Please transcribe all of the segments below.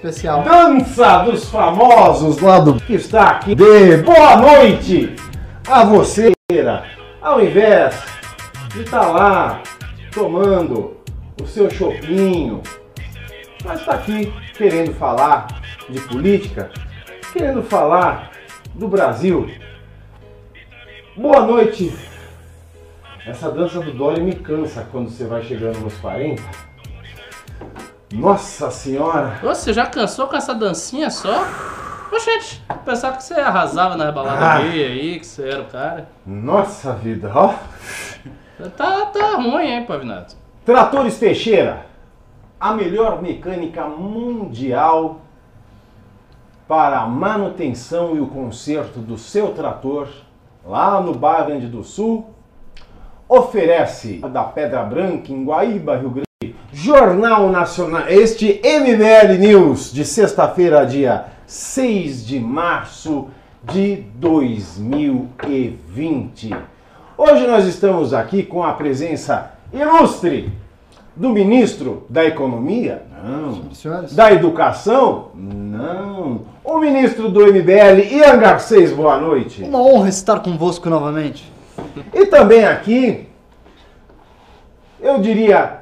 especial. Dança dos famosos lá do que está aqui. De boa noite a você, ao invés de estar lá tomando o seu chopinho, mas está aqui querendo falar de política, querendo falar do Brasil. Boa noite. Essa dança do Dolly me cansa quando você vai chegando nos 40. Nossa senhora! Você já cansou com essa dancinha só? Oxente, pensava que você arrasava na balada Ah. gay aí, que você era o cara. Nossa vida, ó. Tá, tá ruim, hein, Pavinato? Tratores Teixeira, a melhor mecânica mundial para a manutenção e o conserto do seu trator, lá no Bar Grande do Sul, oferece da Pedra Branca, em Guaíba, Rio Grande. Jornal Nacional, este MBL News de sexta-feira, dia 6 de março de 2020. Hoje nós estamos aqui com a presença ilustre do ministro da Economia? Não. Senhores, Da Educação? Não. O ministro do MBL, Ian Garcês, boa noite. uma honra estar convosco novamente. E também aqui, eu diria,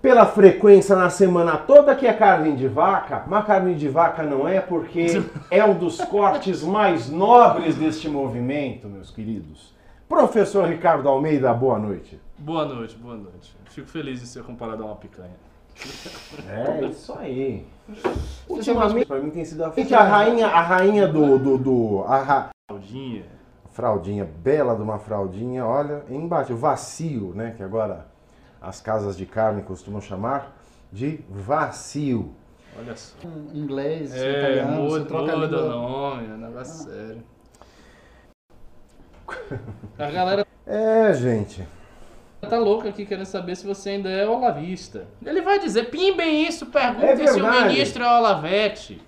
pela frequência na semana toda que é carne de vaca, mas carne de vaca não é porque é um dos cortes mais nobres deste movimento, meus queridos. Professor Ricardo Almeida, boa noite. Boa noite, boa noite. Fico feliz de ser comparado a uma picanha. É isso aí. Ultimamente, pra mim tem sido a, a rainha, a rainha do, do, do a ra- Claudinha. fraldinha, bela de uma fraldinha, olha, embaixo, vacio, né, que agora as casas de carne costumam chamar de vacio. Olha só. Um Inglês, É, italiano, você muda, troca a muda o língua. nome, é um negócio sério. A galera É, gente. tá louca aqui querendo saber se você ainda é olavista. Ele vai dizer, pimbem isso, É perguntem se o ministro é olavete.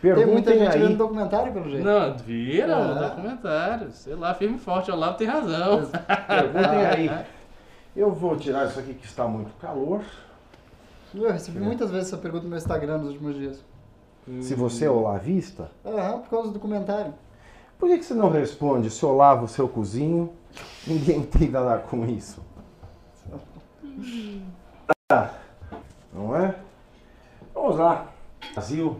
Tem muita Perguntem gente vendo aí. documentário, pelo jeito. Não, viram no É. documentário. Sei lá, firme e forte, o Olavo tem razão. Perguntem aí. Eu vou tirar isso aqui que está muito calor. Eu recebi muitas vezes essa pergunta no meu Instagram nos últimos dias. Se você é olavista, Aham, por causa do documentário. por que, que você não responde se eu lavo o seu cozinho? Ninguém tem nada com isso. Ah, Não é? Vamos lá. Brasil,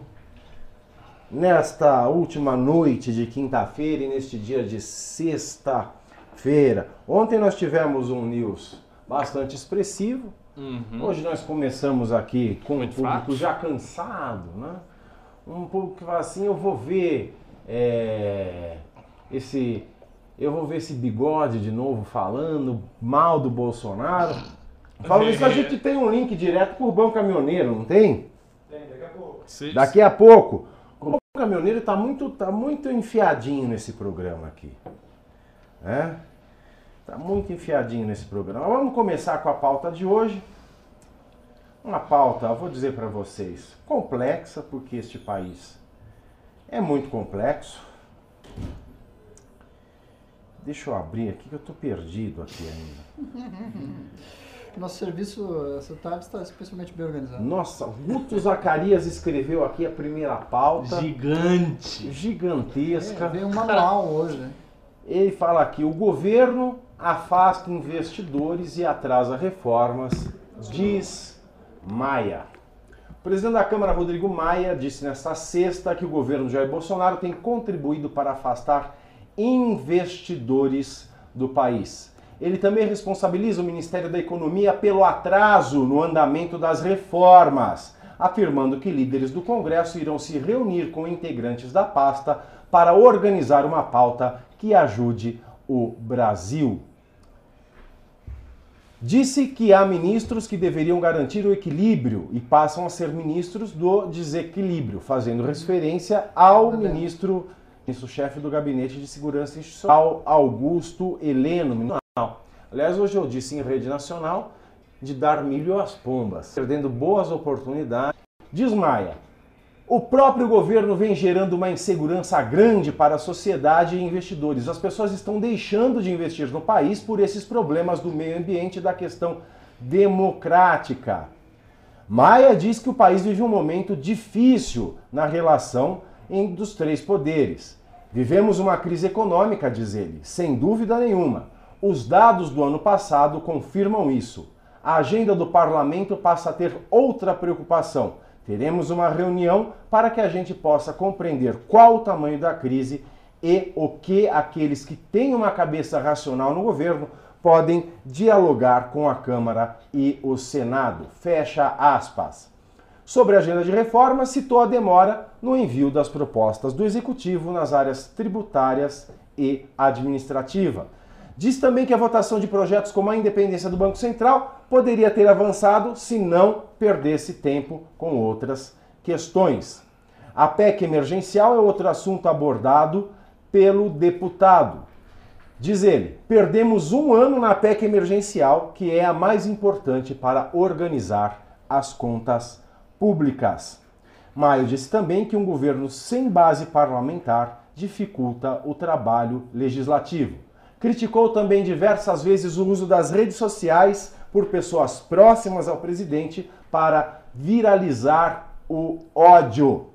nesta última noite de quinta-feira e neste dia de sexta-feira. Ontem nós tivemos um news bastante expressivo. Uhum. Hoje nós começamos aqui com um Muito público fraco. já cansado, né? Um público que fala assim, eu vou ver é, esse. Eu vou ver esse bigode de novo falando mal do Bolsonaro. Falando isso, a gente tem um link direto com o Urbão Caminhoneiro, não tem? Se- Daqui a pouco. O Urbão Caminhoneiro está muito, tá muito enfiadinho nesse programa aqui. É? Tá muito enfiadinho nesse programa. Vamos começar com a pauta de hoje. Uma pauta, eu vou dizer para vocês, complexa, porque este país é muito complexo. Deixa eu abrir aqui que eu tô perdido aqui ainda. Nosso serviço essa tarde está especialmente bem organizado. Nossa, Guto Zacarias escreveu aqui a primeira pauta, Gigante. gigantesca. É, veio um manual hoje, né? Ele fala aqui: o governo afasta investidores e atrasa reformas, diz Maia. O presidente da Câmara, Rodrigo Maia, disse nesta sexta que o governo Jair Bolsonaro tem contribuído para afastar investidores do país. Ele também responsabiliza o Ministério da Economia pelo atraso no andamento das reformas, afirmando que líderes do Congresso irão se reunir com integrantes da pasta para organizar uma pauta que ajude o Brasil. Disse que há ministros que deveriam garantir o equilíbrio e passam a ser ministros do desequilíbrio, fazendo referência ao ministro, ministro-chefe do Gabinete de Segurança Institucional, Augusto Heleno. Aliás, hoje eu disse em rede nacional de dar milho às pombas, perdendo boas oportunidades. Diz Maia, o próprio governo vem gerando uma insegurança grande para a sociedade e investidores. As pessoas estão deixando de investir no país por esses problemas do meio ambiente e da questão democrática. Maia diz que o país vive um momento difícil na relação entre os três poderes. Vivemos uma crise econômica, diz ele, sem dúvida nenhuma. Os dados do ano passado confirmam isso. A agenda do parlamento passa a ter outra preocupação. Teremos uma reunião para que a gente possa compreender qual o tamanho da crise e o que aqueles que têm uma cabeça racional no governo podem dialogar com a Câmara e o Senado. Fecha aspas. Sobre a agenda de reforma, citou a demora no envio das propostas do Executivo nas áreas tributárias e administrativa. Diz também que a votação de projetos como a independência do Banco Central poderia ter avançado se não perdesse tempo com outras questões. A PEC emergencial é outro assunto abordado pelo deputado. Diz ele: perdemos um ano na PEC emergencial, que é a mais importante para organizar as contas públicas. Maio disse também que um governo sem base parlamentar dificulta o trabalho legislativo. Criticou também diversas vezes o uso das redes sociais por pessoas próximas ao presidente para viralizar o ódio.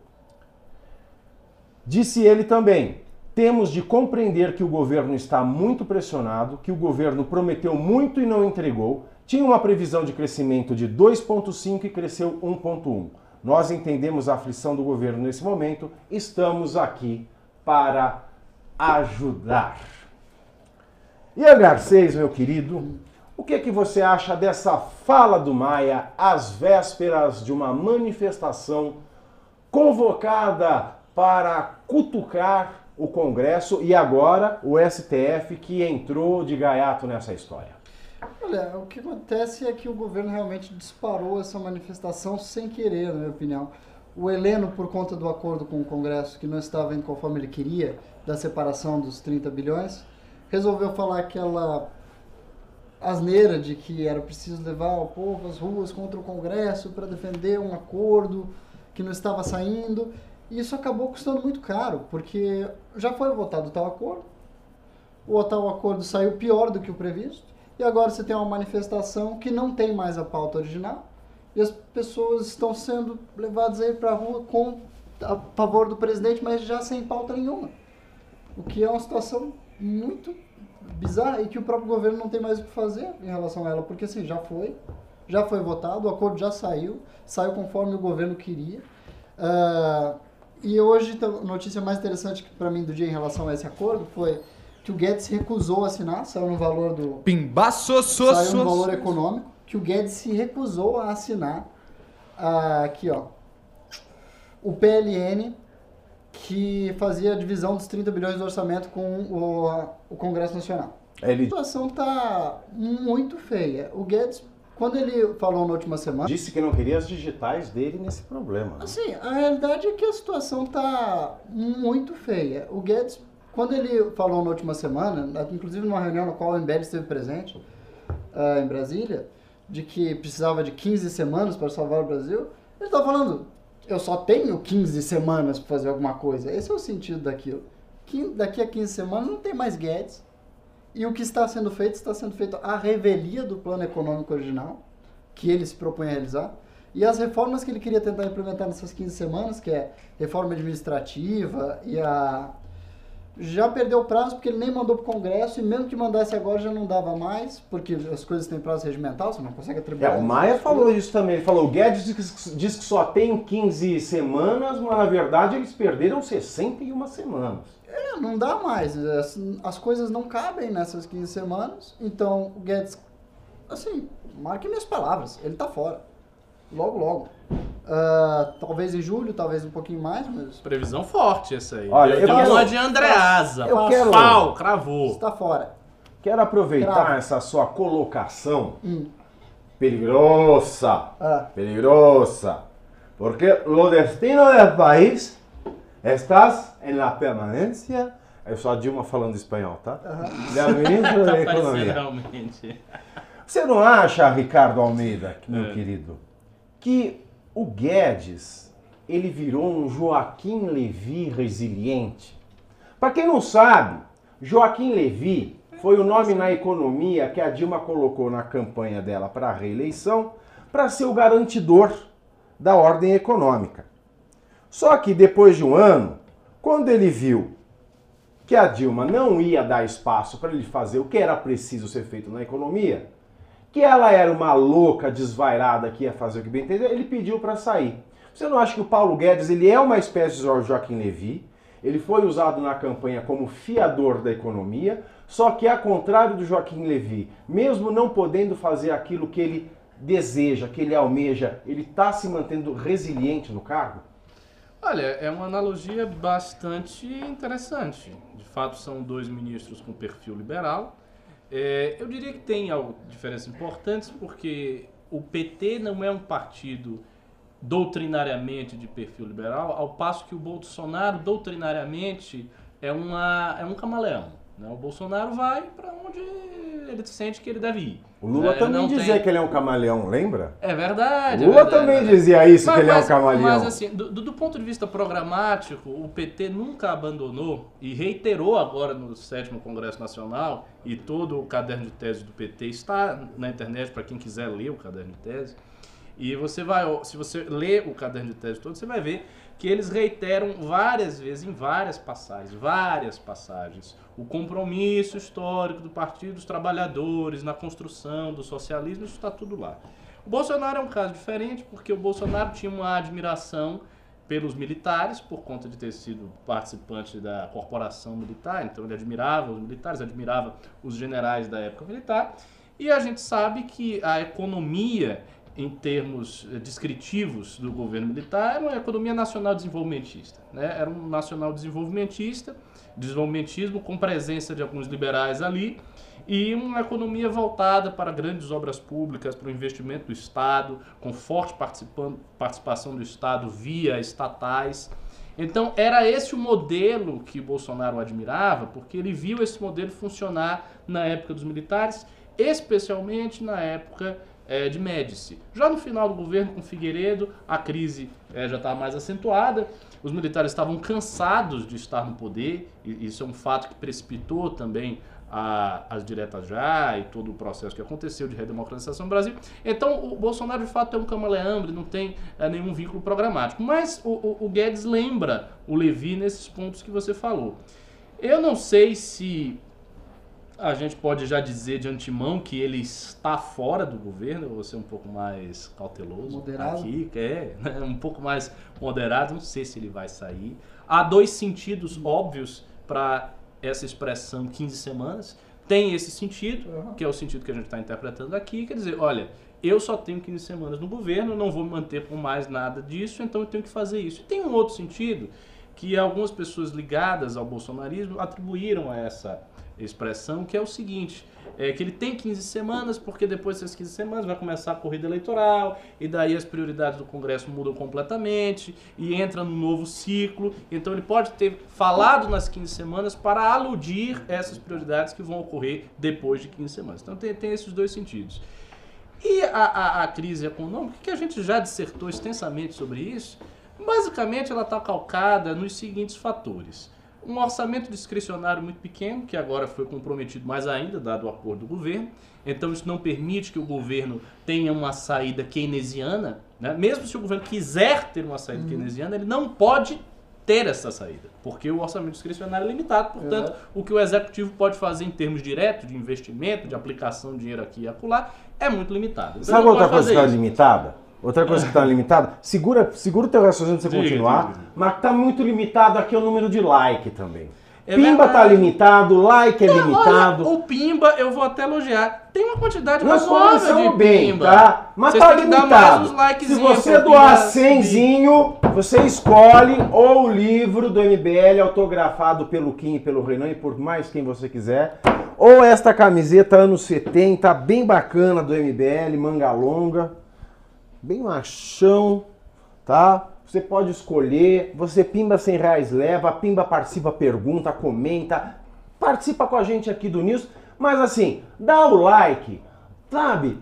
Disse ele também: temos de compreender que o governo está muito pressionado, que o governo prometeu muito e não entregou, tinha uma previsão de crescimento de 2,5 e cresceu 1,1. Nós entendemos a aflição do governo nesse momento, estamos aqui para ajudar. A Garcês, meu querido, o que, é que você acha dessa fala do Maia às vésperas de uma manifestação convocada para cutucar o Congresso e agora o STF que entrou de gaiato nessa história? Olha, o que acontece é que o governo realmente disparou essa manifestação sem querer, na minha opinião. O Heleno, por conta do acordo com o Congresso, que não estava indo conforme ele queria, da separação dos 30 bilhões, resolveu falar aquela asneira de que era preciso levar o povo às ruas contra o Congresso para defender um acordo que não estava saindo. E isso acabou custando muito caro, porque já foi votado tal acordo, o tal acordo saiu pior do que o previsto, e agora você tem uma manifestação que não tem mais a pauta original, e as pessoas estão sendo levadas aí para a rua com a favor do presidente, mas já sem pauta nenhuma. O que é uma situação muito bizarra e que o próprio governo não tem mais o que fazer em relação a ela, porque assim, já foi, já foi votado, o acordo já saiu, saiu conforme o governo queria. Uh, e hoje, então, a notícia mais interessante para mim do dia em relação a esse acordo foi que o Guedes recusou assinar, saiu no valor do. Pimbaço, Saiu no valor econômico, que o Guedes se recusou a assinar. Uh, aqui, ó. O PLN, que fazia a divisão dos 30 bilhões do orçamento com o, o Congresso Nacional. Ele... A situação tá muito feia. O Guedes quando ele falou na última semana. Disse que não queria as digitais dele nesse problema. Né? Assim, a realidade é que a situação tá muito feia. O Guedes, quando ele falou na última semana, inclusive numa reunião na qual o Embed esteve presente uh, em Brasília, de que precisava de 15 semanas para salvar o Brasil, ele estava falando: eu só tenho 15 semanas para fazer alguma coisa. Esse é o sentido daquilo. Daqui a 15 semanas não tem mais Guedes e o que está sendo feito, está sendo feito a revelia do plano econômico original, que ele se propõe a realizar, e as reformas que ele queria tentar implementar nessas 15 semanas, que é reforma administrativa e a. Já perdeu o prazo porque ele nem mandou para o Congresso e mesmo que mandasse agora já não dava mais, porque as coisas têm prazo regimental, você não consegue atribuir. É, o Maia falou coisas. isso também. Ele falou: o Guedes diz, diz que só tem 15 semanas, mas na verdade eles perderam 61 semanas. É, não dá mais. As, as coisas não cabem nessas 15 semanas. Então, o Guedes, assim, marque minhas palavras, ele tá fora. Logo, logo. Uh, talvez em julho, talvez um pouquinho mais, mas. Previsão forte essa aí. Olha, eu, eu quero, de Andreasa. Eu quero. Pau, cravou. Está fora. Quero aproveitar Cravo. essa sua colocação hum. peligrosa. Ah. Peligrosa. Porque o destino do país Estás em la permanência. É só a Dilma falando espanhol, tá? Uhum. Da ministra da Economia. Realmente. Você não acha, Ricardo Almeida, meu é. querido, que o Guedes ele virou um Joaquim Levi resiliente? Para quem não sabe, Joaquim Levi foi o nome na economia que a Dilma colocou na campanha dela para a reeleição para ser o garantidor da ordem econômica. Só que depois de um ano, quando ele viu que a Dilma não ia dar espaço para ele fazer o que era preciso ser feito na economia, que ela era uma louca desvairada que ia fazer o que bem entender, ele pediu para sair. Você não acha que o Paulo Guedes ele é uma espécie de Joaquim Levy? Ele foi usado na campanha como fiador da economia, só que, ao contrário do Joaquim Levy, mesmo não podendo fazer aquilo que ele deseja, que ele almeja, ele está se mantendo resiliente no cargo? Olha, é uma analogia bastante interessante. De fato, são dois ministros com perfil liberal. É, eu diria que tem diferenças importantes, porque o PT não é um partido doutrinariamente de perfil liberal, ao passo que o Bolsonaro, doutrinariamente, é, uma, é um camaleão. Né? O Bolsonaro vai para onde ele sente que ele deve ir. O Lula né? também dizia tem... que ele é um camaleão, lembra? É verdade. Lula é verdade, também é verdade. dizia isso, mas, que ele mas, é um camaleão. Mas assim, do, do, ponto de vista programático, o PT nunca abandonou e reiterou agora no sétimo Congresso Nacional, e todo o caderno de tese do PT está na internet para quem quiser ler o caderno de tese. E você vai, se você ler o caderno de tese todo, você vai ver que eles reiteram várias vezes, em várias passagens, várias passagens, o compromisso histórico do Partido dos Trabalhadores na construção do socialismo, isso está tudo lá. O Bolsonaro é um caso diferente, porque o Bolsonaro tinha uma admiração pelos militares, por conta de ter sido participante da corporação militar, então ele admirava os militares, admirava os generais da época militar, e a gente sabe que a economia em termos eh, descritivos do governo militar, era uma economia nacional desenvolvimentista. Né? Era um nacional desenvolvimentista, desenvolvimentismo com presença de alguns liberais ali, e uma economia voltada para grandes obras públicas, para o investimento do Estado, com forte participação do Estado via estatais. Então, era esse o modelo que Bolsonaro admirava, porque ele viu esse modelo funcionar na época dos militares, especialmente na época é, de Médici. Já no final do governo com Figueiredo, a crise é, já estava mais acentuada, os militares estavam cansados de estar no poder, e isso é um fato que precipitou também a, as diretas já e todo o processo que aconteceu de redemocratização no Brasil. Então, o Bolsonaro de fato é um camaleão, ele não tem é, nenhum vínculo programático. Mas o, o, o Guedes lembra o Levi nesses pontos que você falou. Eu não sei se a gente pode já dizer de antemão que ele está fora do governo, vou ser um pouco mais cauteloso moderado. aqui, é né, um pouco mais moderado, não sei se ele vai sair. Há dois sentidos óbvios para essa expressão 15 semanas. Tem esse sentido, uhum. que é o sentido que a gente está interpretando aqui, quer dizer, olha, eu só tenho 15 semanas no governo, não vou me manter por mais nada disso, então eu tenho que fazer isso. E tem um outro sentido que algumas pessoas ligadas ao bolsonarismo atribuíram a essa expressão, que é o seguinte, é que ele tem 15 semanas, porque depois dessas 15 semanas vai começar a corrida eleitoral, e daí as prioridades do Congresso mudam completamente, e entra no novo ciclo. Então ele pode ter falado nas 15 semanas para aludir essas prioridades que vão ocorrer depois de 15 semanas. Então tem, tem esses dois sentidos. E a, a, a crise econômica, que a gente já dissertou extensamente sobre isso, basicamente ela está calcada nos seguintes fatores um orçamento discricionário muito pequeno, que agora foi comprometido mais ainda, dado o acordo do governo. Então, isso não permite que o governo tenha uma saída keynesiana. Né? Mesmo se o governo quiser ter uma saída uhum. keynesiana, ele não pode ter essa saída, porque o orçamento discricionário é limitado. Portanto, o que o executivo pode fazer em termos diretos, de investimento, de aplicação de dinheiro aqui e acolá, é muito limitado. Então, Sabe outra coisa que está limitada? Outra coisa que está limitada, segura, segura o teu raciocínio para você continuar, diga, diga. mas está muito limitado aqui o número de like também. É Pimba está limitado, like é Não, limitado. Olha, o Pimba, eu vou até elogiar. Tem uma quantidade Nós razoável de bem, Pimba. tá? Mas Vocês tá limitado. Se você doar 100 você escolhe ou o livro do MBL autografado pelo Kim e pelo Renan e por mais quem você quiser, ou esta camiseta anos 70, bem bacana do MBL, manga longa bem machão, tá? Você pode escolher, você pimba 100 reais leva, pimba participa, pergunta, comenta, participa com a gente aqui do News, mas assim, dá o like, sabe?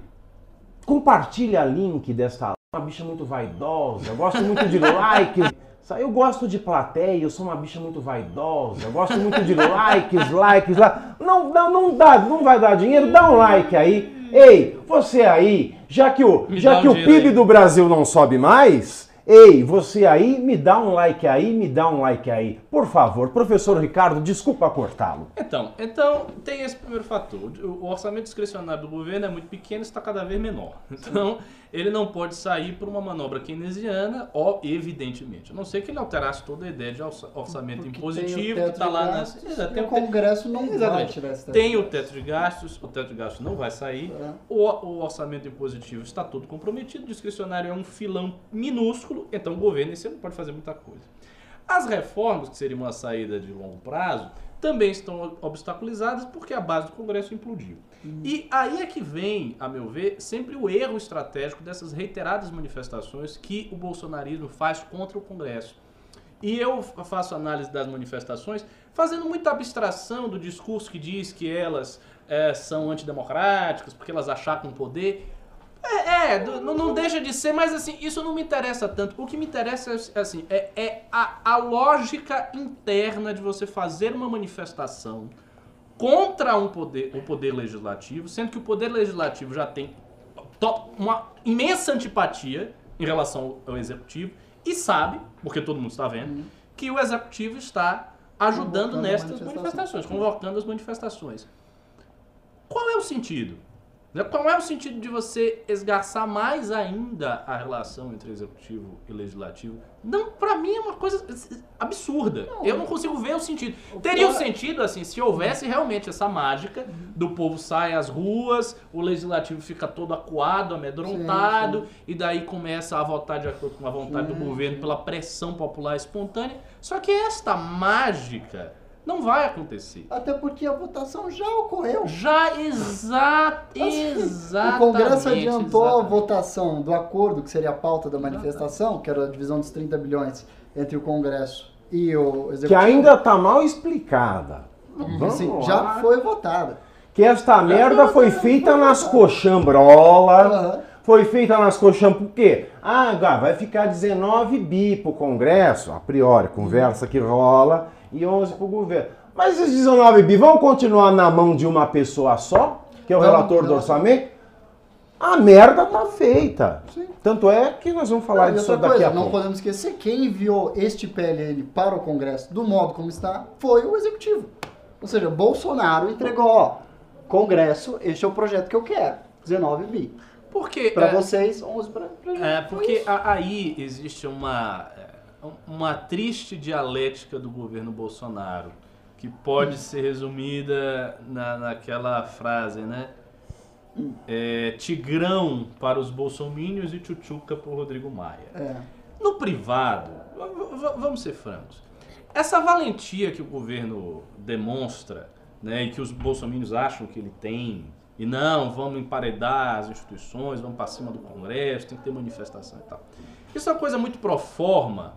Compartilha link desta uma bicha muito vaidosa, eu gosto muito de likes, Eu gosto de plateia, eu sou uma bicha muito vaidosa, eu gosto muito de likes, likes, lá. Não, não, não dá, não vai dar dinheiro, dá um like aí. Ei, você aí, já que o, já que o PIB aí. do Brasil não sobe mais, Ei, você aí, me dá um like aí, me dá um like aí. Por favor, professor Ricardo, desculpa cortá-lo. Então, então tem esse primeiro fator. O orçamento discricionário do governo é muito pequeno e está cada vez menor. Então, ele não pode sair por uma manobra keynesiana, ó, evidentemente. A não ser que ele alterasse toda a ideia de orçamento Porque impositivo que está lá nas. Exato, tem o Congresso não Exatamente. vai Tem o teto de gastos, o teto de gastos não vai sair. É. O, o orçamento impositivo está todo comprometido, o discricionário é um filão minúsculo, então o governo esse não pode fazer muita coisa. As reformas, que seriam uma saída de longo prazo, também estão obstaculizadas porque a base do Congresso implodiu. E aí é que vem, a meu ver, sempre o erro estratégico dessas reiteradas manifestações que o bolsonarismo faz contra o Congresso. E eu faço análise das manifestações fazendo muita abstração do discurso que diz que elas é, são antidemocráticas porque elas achacam poder. É, é não, não, deixa de ser, mas assim, isso não me interessa tanto. O que me interessa é, assim, é, é a, a lógica interna de você fazer uma manifestação contra um poder, o poder legislativo, sendo que o poder legislativo já tem uma imensa antipatia em relação ao executivo e sabe, porque todo mundo está vendo, uhum. que o executivo está ajudando nestas manifestações, convocando as manifestações. Qual é o sentido? Né? Qual é o sentido de você esgarçar mais ainda a relação entre executivo e legislativo? Não, para mim é uma coisa absurda. Não, eu não consigo ver o sentido. O Teria o um sentido assim se houvesse realmente essa mágica do povo sai às ruas, o legislativo fica todo acuado, amedrontado sim, sim. e daí começa a votar de acordo com a vontade sim, do governo pela pressão popular espontânea. Só que esta mágica não vai acontecer. Até porque a votação já ocorreu. Já, exa exatamente. O Congresso adiantou exatamente. a votação do acordo, que seria a pauta da manifestação, que era a divisão dos 30 bilhões entre o Congresso e o Executivo. Que ainda está mal explicada. Sim, já foi votada. Que esta merda foi feita nas coxambrolas. Uhum. Foi feita nas coxam por quê? Ah, vai ficar 19 bi pro Congresso, a priori, conversa que rola e 11 para o governo. Mas esses 19 bi vão continuar na mão de uma pessoa só, que é o não, relator não, do orçamento? A merda tá feita. Sim. Tanto é que nós vamos falar disso daqui coisa, a pouco. Não podemos esquecer, quem enviou este PLN para o Congresso do modo como está foi o Executivo. Ou seja, Bolsonaro entregou, ó, Congresso, este é o projeto que eu quero, 19 bi. Porque para é, vocês, 11 para gente. É, porque aí existe uma uma triste dialética do governo Bolsonaro, que pode ser resumida na, naquela frase, né? É, tigrão para os bolsomínios e tchutchuca para o Rodrigo Maia. É. No privado, vamos ser francos, essa valentia que o governo demonstra, né, e que os bolsomínios acham que ele tem, e não, vamos emparedar as instituições, vamos para cima do Congresso, tem que ter manifestação e tal. Isso é uma coisa muito pro forma,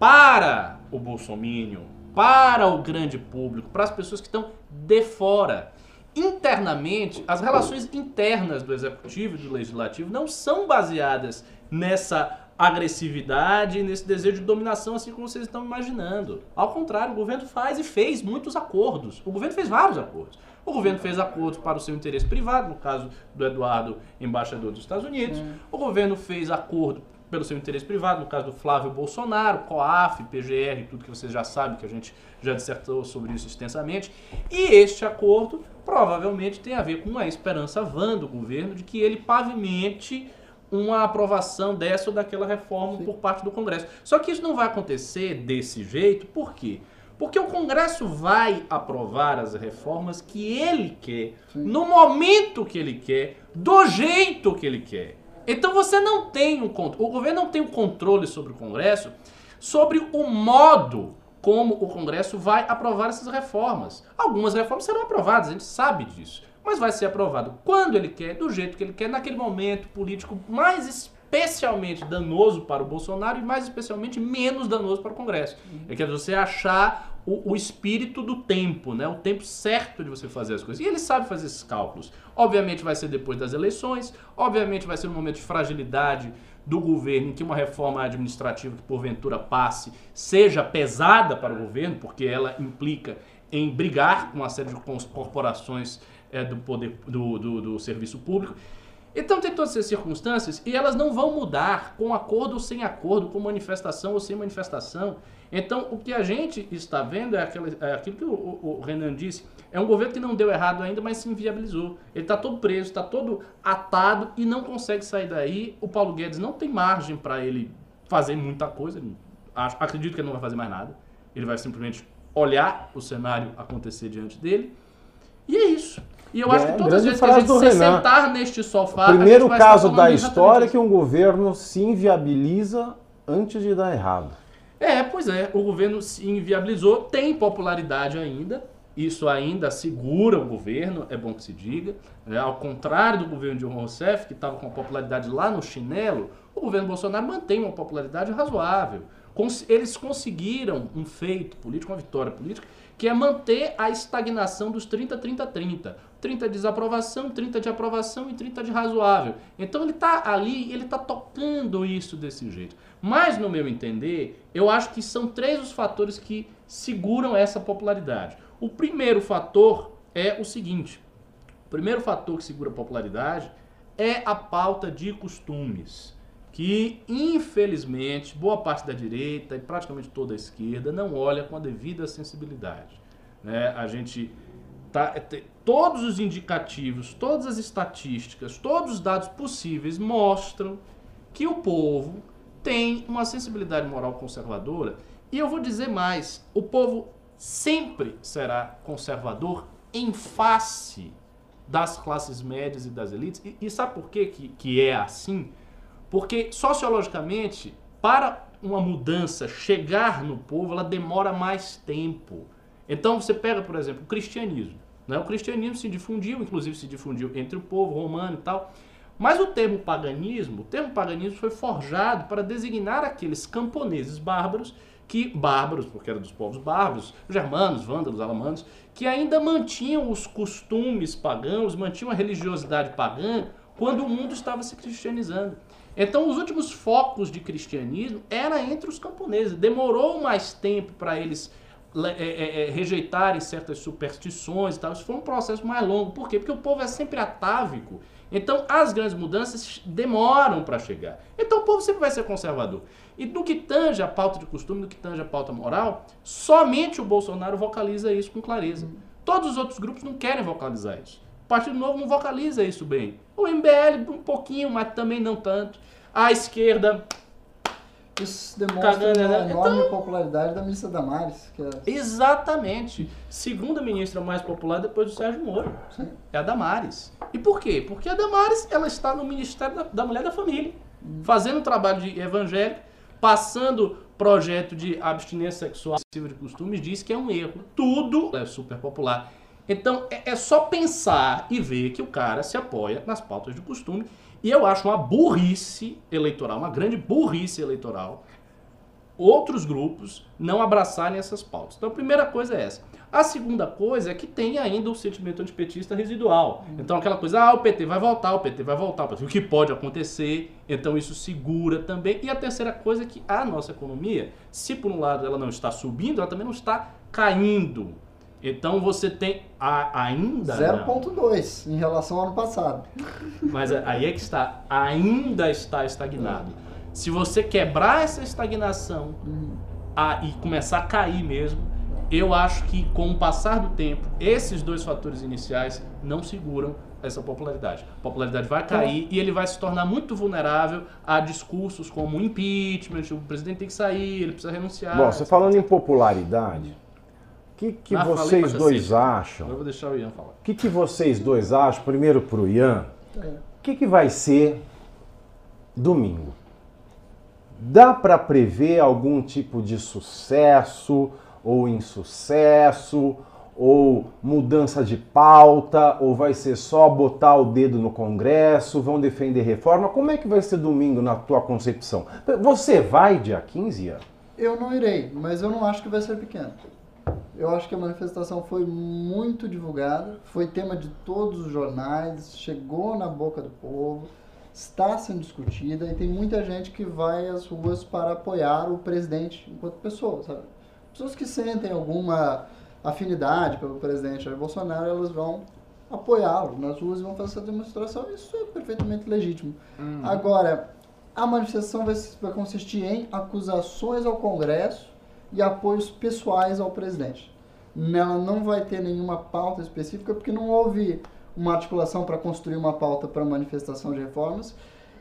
para o bolsomínio, para o grande público, para as pessoas que estão de fora. Internamente, as relações internas do executivo e do legislativo não são baseadas nessa agressividade, nesse desejo de dominação, assim como vocês estão imaginando. Ao contrário, o governo faz e fez muitos acordos. O governo fez vários acordos. O governo fez acordos para o seu interesse privado, no caso do Eduardo, embaixador dos Estados Unidos. Hum. O governo fez acordo pelo seu interesse privado, no caso do Flávio Bolsonaro, COAF, PGR, tudo que vocês já sabem, que a gente já dissertou sobre isso extensamente. E este acordo provavelmente tem a ver com a esperança vã do governo de que ele pavimente uma aprovação dessa ou daquela reforma Sim. por parte do Congresso. Só que isso não vai acontecer desse jeito, por quê? Porque o Congresso vai aprovar as reformas que ele quer, Sim. no momento que ele quer, do jeito que ele quer. Então você não tem um o governo não tem um controle sobre o Congresso, sobre o modo como o Congresso vai aprovar essas reformas. Algumas reformas serão aprovadas, a gente sabe disso, mas vai ser aprovado quando ele quer, do jeito que ele quer, naquele momento político mais especialmente danoso para o Bolsonaro e mais especialmente menos danoso para o Congresso. É que é você achar o, o, espírito do tempo, né? o tempo certo de você fazer as coisas. E ele sabe fazer esses cálculos. Obviamente vai ser depois das eleições, obviamente vai ser um momento de fragilidade do governo em que uma reforma administrativa que porventura passe seja pesada para o governo, porque ela implica em brigar com uma série de corporações é, do poder do, do, do serviço público. Então tem todas essas circunstâncias e elas não vão mudar com acordo ou sem acordo, com manifestação ou sem manifestação. Então o que a gente está vendo é, aquela, é aquilo que o, o, Renan disse, é um governo que não deu errado ainda, mas se inviabilizou. Ele está todo preso, está todo atado e não consegue sair daí. O Paulo Guedes não tem margem para ele fazer muita coisa. Acho, acredito que ele não vai fazer mais nada. Ele vai simplesmente olhar o cenário acontecer diante dele. E é isso. E eu acho que é, todas as vezes que a gente se Renan. sentar neste sofá. O primeiro caso da história é que um governo se inviabiliza antes de dar errado. É, pois é, o governo se inviabilizou, tem popularidade ainda, isso ainda segura o governo, é bom que se diga. Né? Ao contrário do governo de Rousseff, que estava com a popularidade lá no chinelo, o governo Bolsonaro mantém uma popularidade razoável. Eles conseguiram um feito político, uma vitória política, que é manter a estagnação dos 30, 30, 30. 30 de desaprovação, 30 de aprovação e 30 de razoável. Então ele está ali, ele está tocando isso desse jeito. Mas, no meu entender, eu acho que são três os fatores que seguram essa popularidade. O primeiro fator é o seguinte: o primeiro fator que segura a popularidade é a pauta de costumes que infelizmente boa parte da direita e praticamente toda a esquerda não olha com a devida sensibilidade. Né? A gente tá, é, todos os indicativos, todas as estatísticas, todos os dados possíveis mostram que o povo tem uma sensibilidade moral conservadora e eu vou dizer mais, o povo sempre será conservador em face das classes médias e das elites. E, e sabe por que, que é assim? Porque sociologicamente, para uma mudança chegar no povo, ela demora mais tempo. Então você pega, por exemplo, o cristianismo. Né? O cristianismo se difundiu, inclusive se difundiu entre o povo romano e tal. Mas o termo paganismo, o termo paganismo foi forjado para designar aqueles camponeses bárbaros que bárbaros, porque eram dos povos bárbaros, germanos, vândalos, alamanos, que ainda mantinham os costumes pagãos, mantinham a religiosidade pagã quando o mundo estava se cristianizando. Então, os últimos focos de cristianismo era entre os camponeses. Demorou mais tempo para eles é, é, é, rejeitarem certas superstições e tal. Isso foi um processo mais longo. Por quê? Porque o povo é sempre atávico. Então, as grandes mudanças demoram para chegar. Então, o povo sempre vai ser conservador. E no que tange a pauta de costume, no que tange a pauta moral, somente o Bolsonaro vocaliza isso com clareza. Todos os outros grupos não querem vocalizar isso. O Partido Novo não vocaliza isso bem. O MBL um pouquinho, mas também não tanto. A esquerda. Isso demonstra cagando, né? a enorme então, popularidade da ministra Damares. Que é... Exatamente. Segunda ministra mais popular depois do Sérgio Moro. Sim. É a Damares. E por quê? Porque a Damares ela está no Ministério da, da Mulher da Família, hum. fazendo trabalho de evangélico, passando projeto de abstinência sexual de costumes, diz que é um erro. Tudo é super popular. Então é, é só pensar e ver que o cara se apoia nas pautas de costume. E eu acho uma burrice eleitoral, uma grande burrice eleitoral, outros grupos não abraçarem essas pautas. Então a primeira coisa é essa. A segunda coisa é que tem ainda o sentimento antipetista residual. Então aquela coisa, ah, o PT vai voltar, o PT vai voltar, o que pode acontecer, então isso segura também. E a terceira coisa é que a nossa economia, se por um lado ela não está subindo, ela também não está caindo. Então você tem a, ainda. 0,2 em relação ao ano passado. Mas aí é que está. Ainda está estagnado. Se você quebrar essa estagnação uhum. a, e começar a cair mesmo, eu acho que com o passar do tempo, esses dois fatores iniciais não seguram essa popularidade. A popularidade vai cair e ele vai se tornar muito vulnerável a discursos como impeachment, o presidente tem que sair, ele precisa renunciar. Bom, você falando em popularidade, que, que ah, vocês dois acham? Eu vou deixar o Ian falar. O que, que vocês dois acham? Primeiro para o Ian. O é. que, que vai ser domingo? Dá para prever algum tipo de sucesso ou insucesso? Ou mudança de pauta? Ou vai ser só botar o dedo no Congresso? Vão defender reforma? Como é que vai ser domingo na tua concepção? Você vai dia 15, Ian? Eu não irei, mas eu não acho que vai ser pequeno. Eu acho que a manifestação foi muito divulgada, foi tema de todos os jornais, chegou na boca do povo. está sendo discutida e tem muita gente que vai às ruas para apoiar o presidente enquanto pessoa, sabe? Pessoas que sentem alguma afinidade pelo presidente Jair Bolsonaro, elas vão apoiá-lo nas ruas e vão fazer essa demonstração. Isso é perfeitamente legítimo. Agora, a manifestação vai, vai consistir em acusações ao Congresso e apoios pessoais ao presidente. Ela não vai ter nenhuma pauta específica, porque não houve uma articulação para construir uma pauta para manifestação de reformas.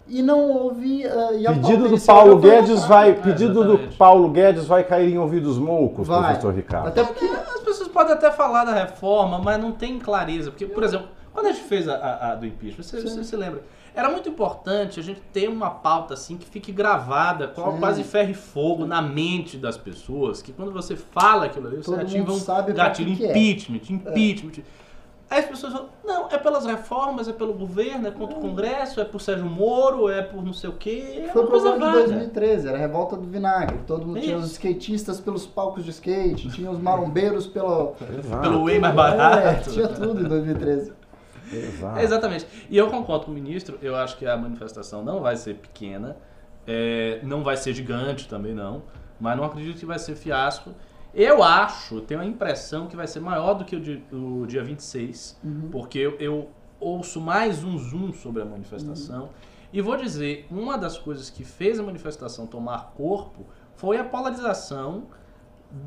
E não houve. Uh, e a pauta Pedido do Paulo Guedes lançada. vai, É, pedido do exatamente. Paulo Guedes vai cair em ouvidos moucos, Vai. professor Ricardo. Até porque. As pessoas podem até falar da reforma, mas não tem clareza. Porque, por exemplo, quando a gente fez a, a- a do impeachment, você, você se lembra? Era muito importante a gente ter uma pauta assim que fique gravada, com quase ferro e fogo na mente das pessoas, que quando você fala aquilo ali, você Todo ativa um gatilho, que que é. impeachment, impeachment. Aí as pessoas falam, não, é pelas reformas, é pelo governo, é contra o Congresso, é por Sérgio Moro, é por não sei o quê. É Foi o problema de vaga. 2013, era a revolta do vinagre. Todo mundo tinha os Isso. skatistas pelos palcos de skate, tinha os marombeiros pelo. Exato, Pelo way mais É, barato. tinha tudo em 2013. Exato. Exatamente. E eu concordo com o ministro, eu acho que a manifestação não vai ser pequena, é, não vai ser gigante também não, mas não acredito que vai ser fiasco. Eu acho, tenho a impressão que vai ser maior do que o, di- o dia 26, porque eu, eu ouço mais um zoom sobre a manifestação. E vou dizer, uma das coisas que fez a manifestação tomar corpo foi a polarização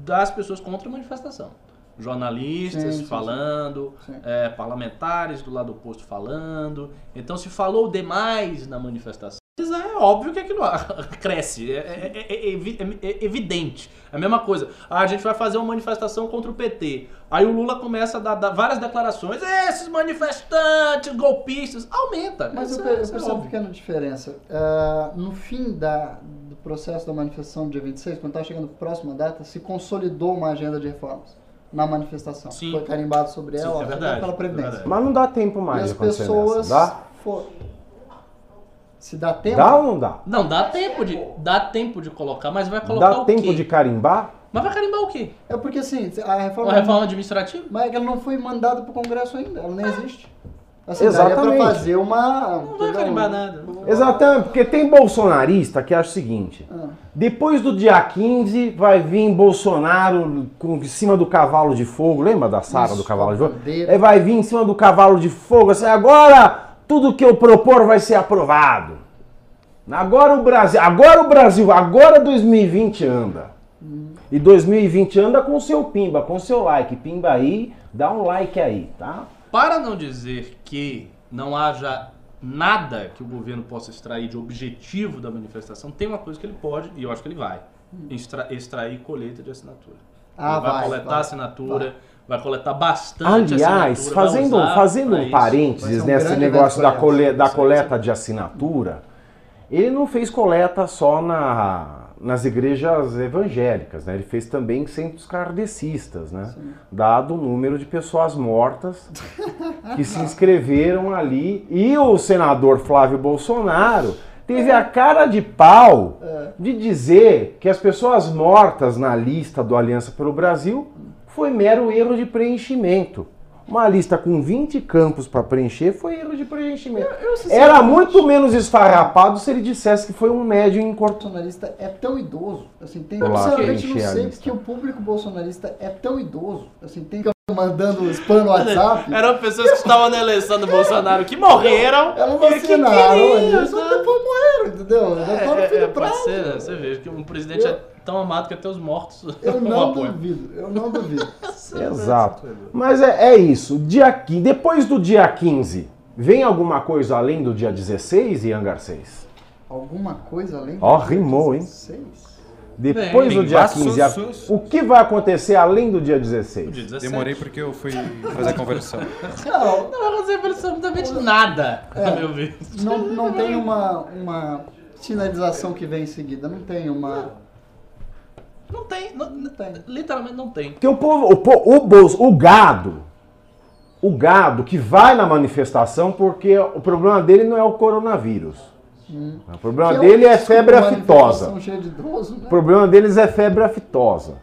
das pessoas contra a manifestação. Jornalistas Sim, sim, falando, Sim. é, parlamentares do lado oposto falando. Então se falou demais na manifestação. É óbvio que aquilo cresce, é, é- é- é é- é evidente. É a mesma coisa. Ah, a gente vai fazer uma manifestação contra o PT. Aí o Lula começa a dar, dar várias declarações. Esses manifestantes, golpistas, aumenta. Mas eu, eu percebo uma pequena diferença. Ah, no fim da, do processo da manifestação do dia 26, quando estava chegando a próxima data, se consolidou uma agenda de reformas na manifestação. Sim. Foi carimbado sobre Sim, ela, é ó, verdade, pela é Previdência. verdade. Mas não dá tempo e mais as de acontecer pessoas. Dá? for- Se dá tempo, Dá ou não dá? Não, dá tempo de, dá tempo de colocar, mas vai colocar Dá o tempo quê? de carimbar? Mas vai carimbar o quê? é porque assim, a reforma, Uma reforma administrativa? mas é ela não foi mandada para o Congresso ainda, ela nem existe. Assim, daria Exatamente. para fazer uma... Não vai carimbar nada. Exatamente, porque tem bolsonarista que acha o seguinte: Ah. depois do dia 15 vai vir Bolsonaro com, em cima do cavalo de fogo, lembra da Sara Isso, do cavalo de fogo? É, vai vir em cima do cavalo de fogo, assim, agora tudo que eu propor vai ser aprovado. Agora o Brasil, agora o Brasil, agora 2020 anda. E 2020 anda com o seu pimba, com o seu like. Pimba aí, dá um like aí, tá? Para não dizer que não haja nada que o governo possa extrair de objetivo da manifestação, tem uma coisa que ele pode, e eu acho que ele vai, extra- extrair colheita de assinatura. Ah, ele vai, vai, coletar vai, assinatura, vai, coletar bastante Aliás, assinatura, vai fazendo, fazendo um. Vai parênteses um nesse negócio da, cole- da coleta de assinatura, ele não fez coleta só na, nas igrejas evangélicas, né? Ele fez também centros kardecistas, né? Dado o número de pessoas mortas que se inscreveram ali. E o senador Flávio Bolsonaro teve a cara de pau de dizer que as pessoas mortas na lista do Aliança pelo Brasil foi mero erro de preenchimento. Uma lista com 20 campos para preencher foi erro de preenchimento. eu, sinceramente- Era muito menos esfarrapado se ele dissesse que foi um médio em bolsonarista é tão idoso, assim, tem, Eu eu lá sinceramente não sei que o público bolsonarista é tão idoso, assim, tem que mandando spam no WhatsApp, Eram pessoas que estavam na eleição do Bolsonaro que morreram elas e que vacinaram, queriam, eles né? depois morreram, entendeu? É, é, é, pode prazo. ser, né? Você vê que um presidente é tão amado que até os mortos Eu não apoiam. duvido, eu não duvido. Exato. Mas é, é isso. Dia 15, depois do dia 15, vem alguma coisa além do dia 16, Ian Garcês? Alguma coisa além Ó, do rimou, hein? 16? Depois Vem, do dia Embaço, 15, a- su- su- o que vai acontecer além do dia O 16? dia 17. Demorei porque eu fui fazer a conversão. Não, Não vai acontecer absolutamente nada, É. a meu ver. não, não tem uma, uma sinalização que vem em seguida, não tem uma... Não tem, não- Não tem. literalmente não tem. Porque o povo, o, o, bos- o gado, o gado que vai na manifestação, porque o problema dele não é o coronavírus. O problema Que é dele é febre aftosa. cheia de idoso, né? O problema deles é febre aftosa.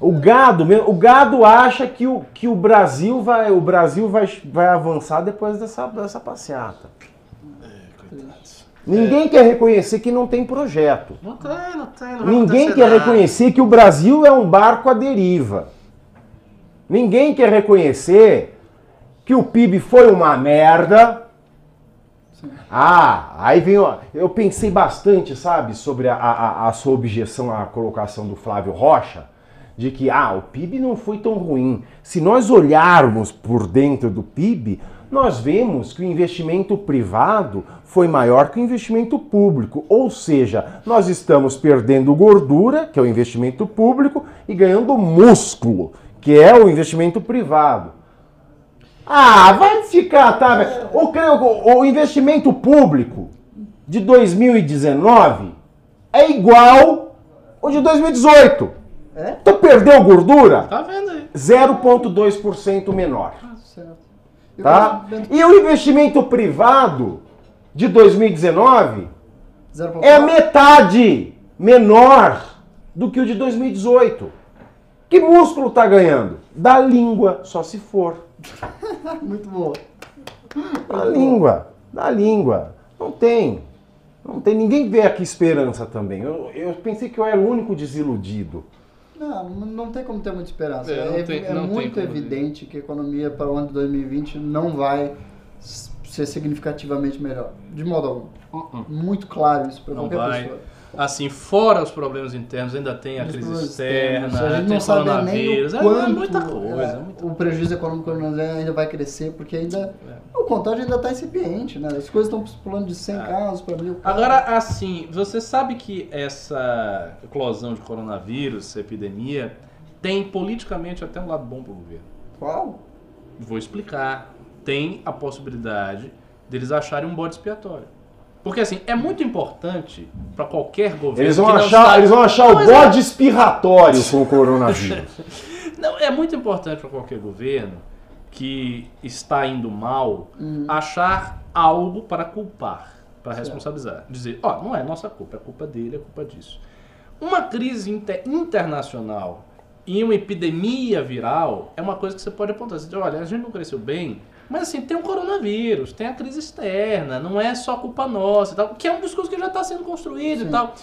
O gado, mesmo- o gado acha que o, que o Brasil vai, o Brasil vai, vai avançar depois dessa, dessa passeata. triste. Ninguém quer reconhecer que não tem projeto. Não tem, não tem. Não Ninguém quer nada. reconhecer que o Brasil é um barco à deriva. Ninguém quer reconhecer que o PIB foi uma merda. Ah, aí vem. Eu pensei bastante, sabe, sobre a, a- a sua objeção à colocação do Flávio Rocha, de que ah, o PIB não foi tão ruim. Se nós olharmos por dentro do PIB, nós vemos que o investimento privado foi maior que o investimento público. Ou seja, nós estamos perdendo gordura, que é o investimento público, e ganhando músculo, que é o investimento privado. Ah, vai ficar, tá? velho? O, o, o investimento público de 2019 é igual ao de 2018. É? Tu perdeu gordura? Tá vendo aí? 0,2% menor. Tá? E o investimento privado de 2019 Zero é metade menor do que o de 2018. Que músculo tá ganhando? Da língua, só se for. Muito boa. Da língua, da língua. Não tem. Não tem. Ninguém vê aqui esperança também. Eu, eu pensei que eu era o único desiludido. Não, não tem como ter muita esperança. É, não É, tem- é muito evidente que a economia para o ano de 2020 não vai ser significativamente melhor. De modo algum. Uh-uh. Muito claro isso para Não qualquer vai. pessoa. Assim, fora os problemas internos, ainda tem a crise externa, a gente tem não sabe nem coronavírus, o é, quanto é muita coisa. é, é muita o prejuízo econômico ainda vai crescer, porque ainda É. o contágio ainda está incipiente, né? As coisas estão pulando de 100 casos para mil casos. Agora, assim, você sabe que essa eclosão de coronavírus, essa epidemia, tem politicamente até um lado bom para o governo. Qual? Vou explicar. Tem a possibilidade deles acharem um bode expiatório. Porque, assim, é muito importante para qualquer governo. Eles vão que não achar, sabe- eles vão achar Não, o é- bode espirratório com o coronavírus. Não, é muito importante para qualquer governo que está indo mal Hum. achar algo para culpar, para responsabilizar. Dizer, ó, não é nossa culpa, é culpa dele, é culpa disso. Uma crise inter- internacional e uma epidemia viral é uma coisa que você pode apontar. Você diz, olha, a gente não cresceu bem, mas assim, tem o coronavírus, tem a crise externa, não é só culpa nossa e tal, que é um discurso que já está sendo construído e Sim, tal.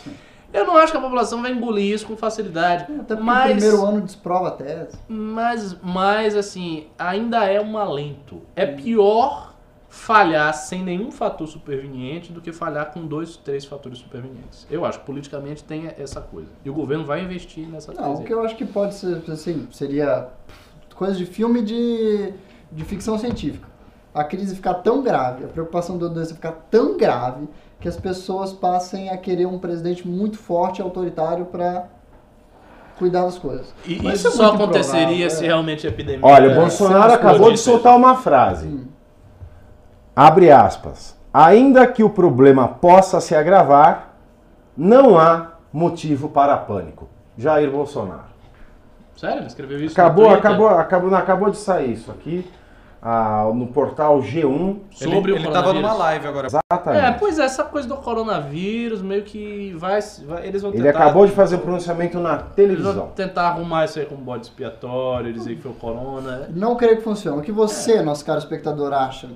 Eu não acho que a população vai engolir isso com facilidade. Até porque mas... o primeiro ano desprova a tese. Mas, mas assim, ainda é um alento. É pior falhar sem nenhum fator superveniente do que falhar com dois, três fatores supervenientes. Eu acho que politicamente tem essa coisa. E o governo vai investir nessa Não, coisa. o que eu acho que pode ser, assim, seria coisa de filme de, de ficção científica. A crise ficar tão grave, a preocupação da doença ficar tão grave, que as pessoas passem a querer um presidente muito forte e autoritário para cuidar das coisas. E Mas isso é só aconteceria improvável, se é. realmente a epidemia. Olha, o é, Bolsonaro acabou de soltar uma frase. Hum. Abre aspas. Ainda que o problema possa se agravar, não há motivo para pânico. Jair Bolsonaro. Sério? Escreveu isso? Acabou, acabou, acabou, acabou de sair isso aqui ah, no portal G1. Sobre ele, o ele tava numa live agora. Exatamente. É, pois é, essa coisa do coronavírus meio que vai. vai- eles vão Ele tentar. acabou de fazer o pronunciamento na Eles vão televisão. tentar arrumar isso aí com bode expiatório, dizer que foi o corona. Não creio que funcione. O que você, nosso caro espectador, acha?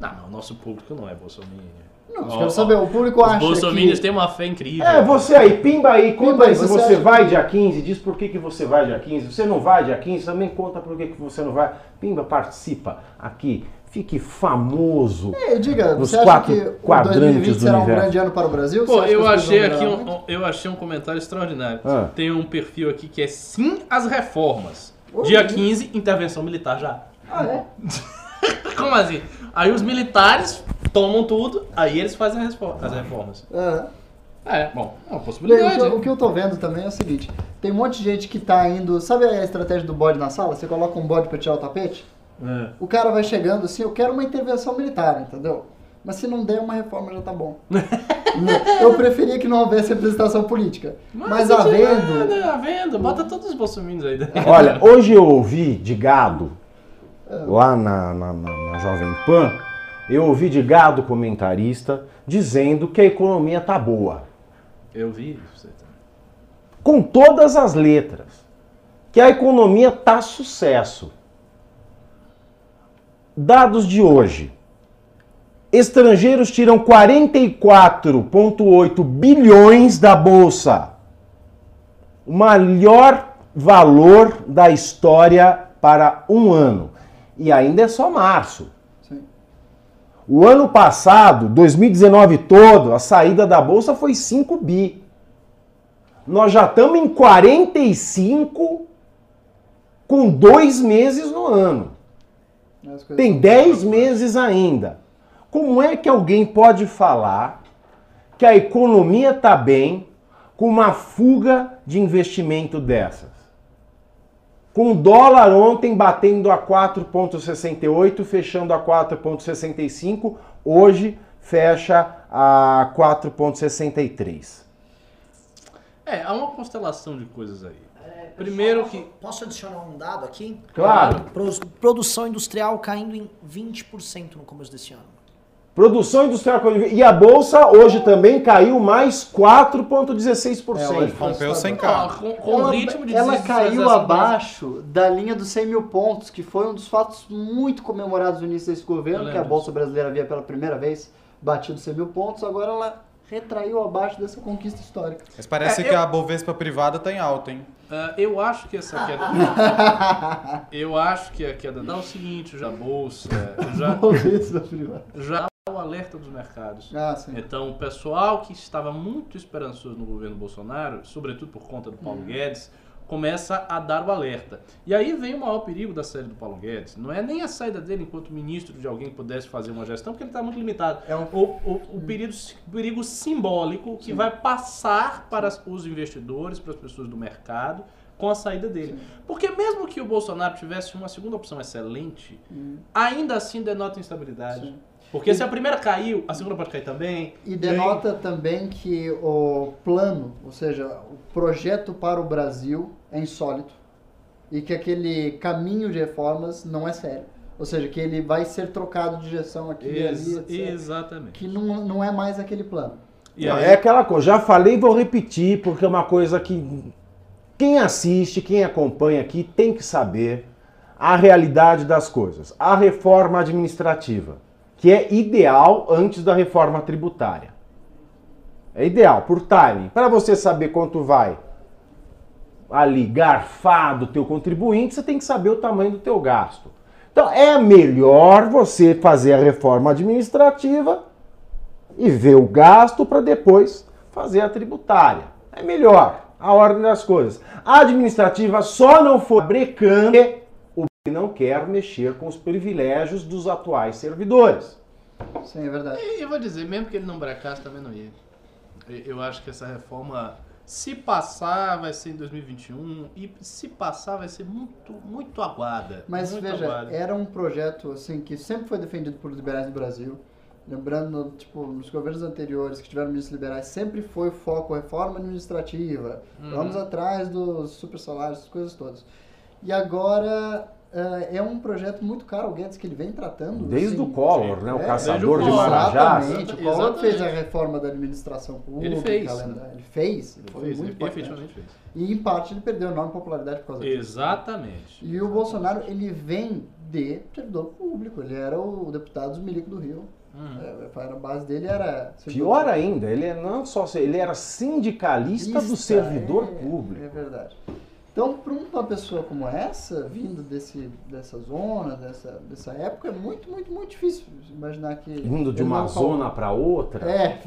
Não, o nosso público não é bolsominion. Não, eu quero saber. O público Os acha bolsominions que... têm uma fé incrível. É, você aí, pimba aí, conta Pimba aí, aí se você acha vai dia 15, diz por que, que você vai dia 15. Você não vai dia 15, também conta por que, que você não vai. Pimba, participa aqui, fique famoso. É, diga, Nos você acha quatro que o quadrantes 2020 do será um grande ano para o Brasil? Pô, eu achei aqui um, um- eu achei um comentário extraordinário. Ah. Tem um perfil aqui que é sim às reformas. Oi. Dia 15, intervenção militar já. Ah, é? Como assim? Aí os militares tomam tudo, aí eles fazem as reformas. É. É, bom, é uma Bem, o, possibilidade. que, o que eu tô vendo também é o seguinte: tem um monte de gente que tá indo. Sabe a estratégia do bode na sala? Você coloca um bode pra tirar o tapete? É. O cara vai chegando assim, eu quero uma intervenção militar, entendeu? Mas se não der uma reforma já tá bom. eu preferia que não houvesse representação política. Mas, tiver, havendo. havendo, bota todos os bolsominions aí dentro. Olha, hoje eu ouvi de gado, lá na, na, na- Jovem Pan, eu ouvi de gado comentarista dizendo que a economia tá boa. Eu vi isso. Com todas as letras. Que a economia tá sucesso. Dados de hoje. Estrangeiros tiram 44,8 bilhões da bolsa. O maior valor da história para um ano. E ainda é só março. Sim. O ano passado, 2019 todo, a saída da bolsa foi 5 bi. Nós já estamos em 45 com dois meses no ano. Tem são- 10 meses ainda. Como é que alguém pode falar que a economia está bem com uma fuga de investimento dessas? Com o dólar ontem batendo a 4,68, fechando a 4,65, hoje fecha a 4,63. É, há uma constelação de coisas aí. Primeiro que. Posso adicionar um dado aqui? Claro. Pro- Produção industrial caindo em 20% no começo desse ano. Produção industrial e a bolsa hoje também caiu mais 4,16%. É, Rompeu sem carro. com, com o Ela, ritmo de ela caiu abaixo da linha dos 100 mil pontos, que foi um dos fatos muito comemorados no início desse governo, que a Bolsa. Brasileira havia pela primeira vez batido 100 mil pontos, agora ela retraiu abaixo dessa conquista histórica. Mas parece É, que eu- a Bovespa privada tá em alta, hein? Ah, eu acho que essa queda. eu acho que a queda dá o seguinte, já a bolsa, já, Bolsa privada. já alerta dos mercados. Ah, sim. Então, o pessoal que estava muito esperançoso no governo Bolsonaro, sobretudo por conta do Paulo Guedes, começa a dar o alerta. E aí vem o maior perigo da saída do Paulo Guedes. Não é nem a saída dele enquanto ministro de alguém que pudesse fazer uma gestão, porque ele está muito limitado. É um- O, o, o perigo, perigo simbólico que vai passar para os investidores, para as pessoas do mercado, com a saída dele. Porque mesmo que o Bolsonaro tivesse uma segunda opção excelente, ainda assim denota instabilidade. Sim. Porque se a primeira caiu, a segunda pode cair também. E denota também que o plano, ou seja, o projeto para o Brasil é insólito e que aquele caminho de reformas não é sério. Ou seja, que ele vai ser trocado de gestão aqui e ali, Ex- etc. exatamente. Que não, não é mais aquele plano. E Não, É aquela coisa, já falei e vou repetir, porque é uma coisa que quem assiste, quem acompanha aqui tem que saber a realidade das coisas. A reforma administrativa, que é ideal antes da reforma tributária. É ideal, por timing. Para você saber quanto vai ali garfar do teu contribuinte, você tem que saber o tamanho do teu gasto. Então é melhor você fazer a reforma administrativa e ver o gasto para depois fazer a tributária. É melhor a ordem das coisas. A administrativa só não for brecando que não quer mexer com os privilégios dos atuais servidores. Sim, é verdade. E eu vou dizer, mesmo que ele não bracasse, também não ia. E- Eu acho que essa reforma, se passar, vai ser em 2021. E se passar, vai ser muito, muito aguada. Mas muito veja, aguada. era um projeto assim que sempre foi defendido por liberais no Brasil. Lembrando, tipo, nos governos anteriores que tiveram ministros liberais, sempre foi o foco reforma administrativa. Uhum. Vamos atrás dos super salários, essas coisas todas. E agora é um projeto muito caro, o Guedes, que ele vem tratando. Desde assim, o Collor, né? O é, caçador de o Collor. marajás. Exatamente. O Exatamente. Collor fez a reforma da administração pública. Ele fez. Ele fez. Ele foi fez, muito ele importante. efetivamente fez. E em parte ele perdeu enorme popularidade por causa disso. Exatamente. E o Bolsonaro, ele vem de servidor público. Ele era o deputado dos Milico do Rio. É, a base dele era... Pior ainda, ele é não só ele era sindicalista do servidor é, público. É verdade. Então, para uma pessoa como essa, vindo desse, dessa zona, dessa, dessa época, é muito, muito, muito difícil imaginar que... Indo de uma zona para outra. É,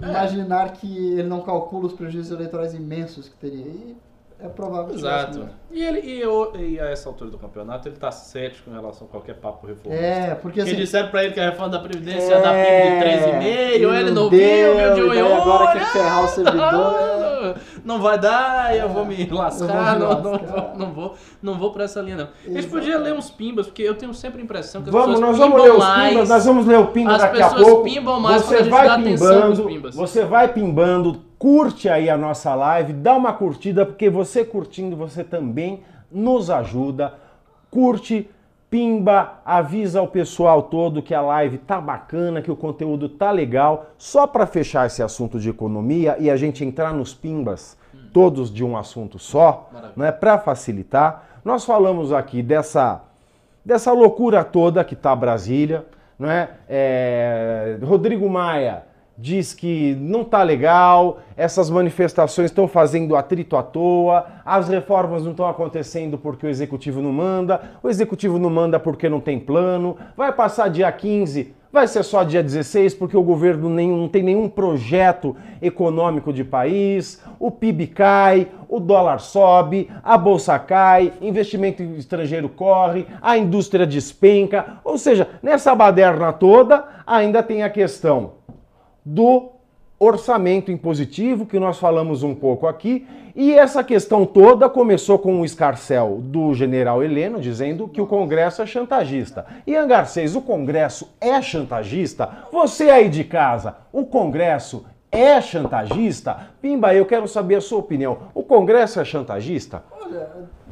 imaginar que ele não calcula os prejuízos eleitorais imensos que teria. E é provável que tivesse Exato. mesmo. E, ele, e, eu- e a essa altura do campeonato, ele tá cético em relação a qualquer papo reformista. É, porque Porque assim... disseram pra ele que a reforma da Previdência É, ia dar PIB de 3,5, ele não viu, deu, viu de em agora quer ferrar o servidor. é. Não vai dar, eu vou me lascar, não, vou me não, lascar. não, não vou, não vou pra essa linha não. A gente podia ler uns pimbas, porque eu tenho sempre a impressão que as Vamos, pessoas nós vamos ler os mais. pimbas, nós vamos ler o pimba As daqui a pessoas pouco. pimbam mais você vai pimbando, pimbas. você vai pimbando, curte aí a nossa live, dá uma curtida, porque você curtindo, você também nos ajuda. Curte, pimba, avisa o pessoal todo que a live tá bacana, que o conteúdo tá legal. Só para fechar esse assunto de economia e a gente entrar nos pimbas, todos de um assunto só, Maravilha. né, para facilitar. Nós falamos aqui dessa dessa loucura toda que tá Brasília, não é? É, Rodrigo Maia diz que não tá legal, essas manifestações estão fazendo atrito à toa, as reformas não estão acontecendo porque o executivo não manda, o executivo não manda porque não tem plano, vai passar dia 15, vai ser só dia 16 porque o governo nem, não tem nenhum projeto econômico de país, o PIB cai, o dólar sobe, a bolsa cai, investimento estrangeiro corre, a indústria despenca, ou seja, nessa baderna toda ainda tem a questão do orçamento impositivo, que nós falamos um pouco aqui, e essa questão toda começou com o escarcel do general Heleno, dizendo que o Congresso é chantagista. E Angarcês, o Congresso é chantagista? Você aí de casa, o Congresso é chantagista? Pimba, eu quero saber a sua opinião. O Congresso é chantagista? Olha,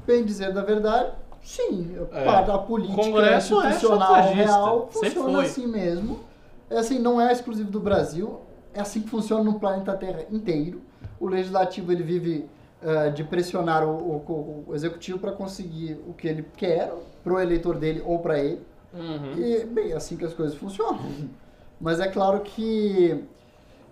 bem dizer da verdade, sim. É. Para a política Congresso é institucional chantagista. real Sempre funciona foi. assim mesmo. É assim, não é exclusivo do Brasil, é assim que funciona no planeta Terra inteiro. O legislativo ele vive eh, de pressionar o, o- o executivo para conseguir o que ele quer pro eleitor dele ou para ele. Uhum. E, bem, é assim que as coisas funcionam. Mas é claro que.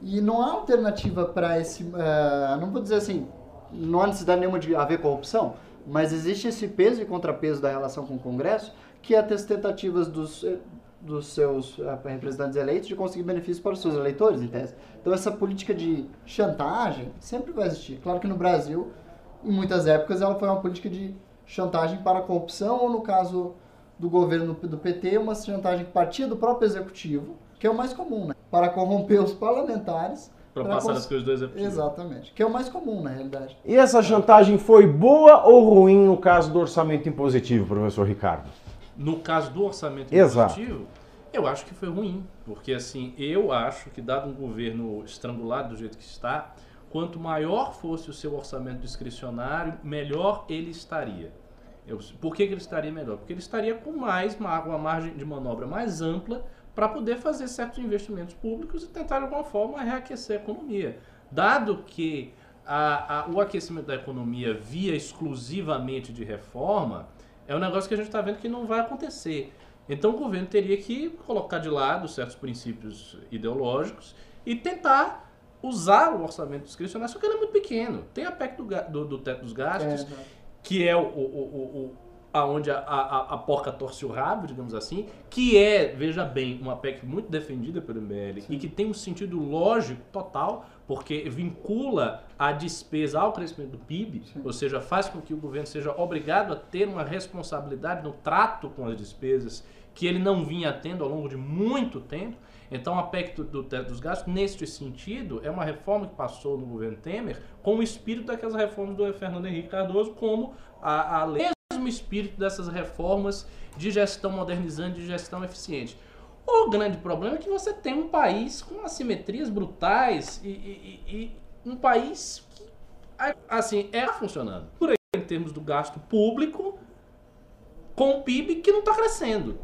E não há alternativa para esse. eh, não vou dizer assim, não há necessidade nenhuma de haver corrupção, mas existe esse peso e contrapeso da relação com o Congresso, que é as tentativas dos, eh, dos seus eh, representantes eleitos de conseguir benefícios para os seus eleitores, em tese. Então, essa política de chantagem sempre vai existir. Claro que no Brasil, em muitas épocas, ela foi uma política de chantagem para a corrupção, ou no caso do governo do PT, uma chantagem que partia do próprio executivo, que é o mais comum, né? Para corromper os parlamentares. Pra passar cons- as coisas do executivo. Exatamente. Que é o mais comum, na realidade. E essa chantagem foi boa ou ruim no caso do orçamento impositivo, professor Ricardo? No caso do orçamento impositivo, eu acho que foi ruim. Porque, assim, eu acho que, dado um governo estrangulado do jeito que está, quanto maior fosse o seu orçamento discricionário, melhor ele estaria. Eu- por que, que ele estaria melhor? Porque ele estaria com mais ma- uma margem de manobra mais ampla para poder fazer certos investimentos públicos e tentar, de alguma forma, reaquecer a economia. Dado que a- a- o aquecimento da economia via exclusivamente de reforma, é um negócio que a gente está vendo que não vai acontecer. Então o governo teria que colocar de lado certos princípios ideológicos e tentar usar o orçamento discricionário, só que ele é muito pequeno. Tem a PEC do, do- do teto dos gastos, É, que é o, o, o, o- aonde a, a, a porca torce o rabo, digamos assim, que é, veja bem, uma PEC muito defendida pelo MBL e que tem um sentido lógico total, porque vincula a despesa ao crescimento do PIB, ou seja, faz com que o governo seja obrigado a ter uma responsabilidade no trato com as despesas que ele não vinha tendo ao longo de muito tempo. Então, a PEC do, do teto dos gastos, neste sentido, é uma reforma que passou no governo Temer com o espírito daquelas reformas do Fernando Henrique Cardoso, como a, a lei mesmo espírito dessas reformas de gestão modernizante, de gestão eficiente. O grande problema é que você tem um país com assimetrias brutais e, e- e- um país que, assim, é funcionando. Por aí, em termos do gasto público, com o PIB que não está crescendo.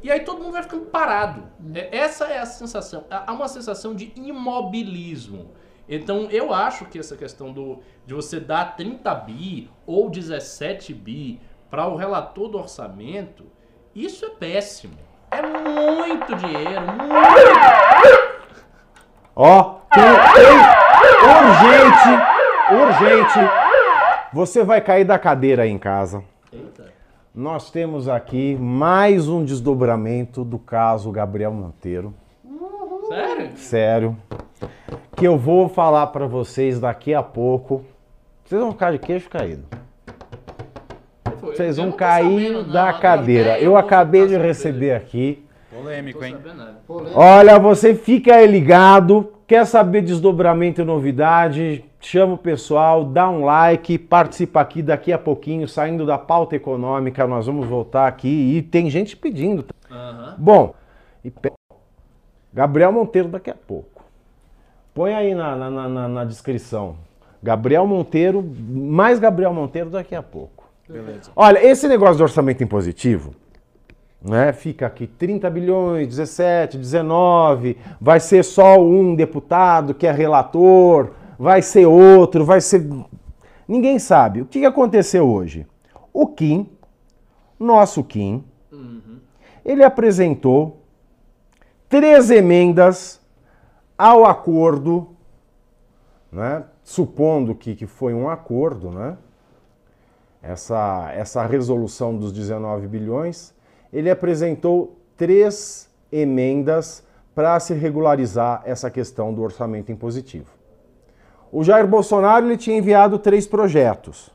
E aí todo mundo vai ficando parado. É- essa é a sensação. Há uma sensação de imobilismo. Então eu acho que essa questão do, de você dar 30 bi ou 17 bi para o relator do orçamento, isso é péssimo. É muito dinheiro, muito. Ó, tem, tem urgente, urgente. Você vai cair da cadeira aí em casa. Eita. Nós temos aqui mais um desdobramento do caso Gabriel Monteiro. Sério? Sério. Que eu vou falar pra vocês daqui a pouco. Vocês vão ficar de queixo caído. Vocês vão cair da cadeira. Eu acabei de receber aqui. Polêmico, hein? Olha, você fica aí ligado, quer saber desdobramento e novidade, chama o pessoal, dá um like, participa aqui daqui a pouquinho, saindo da pauta econômica, nós vamos voltar aqui e tem gente pedindo. Aham. Bom, e pe- Gabriel Monteiro daqui a pouco. Põe aí na, na- na- na descrição. Gabriel Monteiro, mais Gabriel Monteiro daqui a pouco. Beleza. Olha, esse negócio do orçamento impositivo, né? Fica aqui 30 bilhões, 17, 19, vai ser só um deputado que é relator, vai ser outro, vai ser. Ninguém sabe. O que aconteceu hoje? O Kim, nosso Kim, ele apresentou três emendas ao acordo, né? supondo que, que foi um acordo, né? Essa, essa resolução dos 19 bilhões, ele apresentou três emendas para se regularizar essa questão do orçamento impositivo. O Jair Bolsonaro ele tinha enviado três projetos,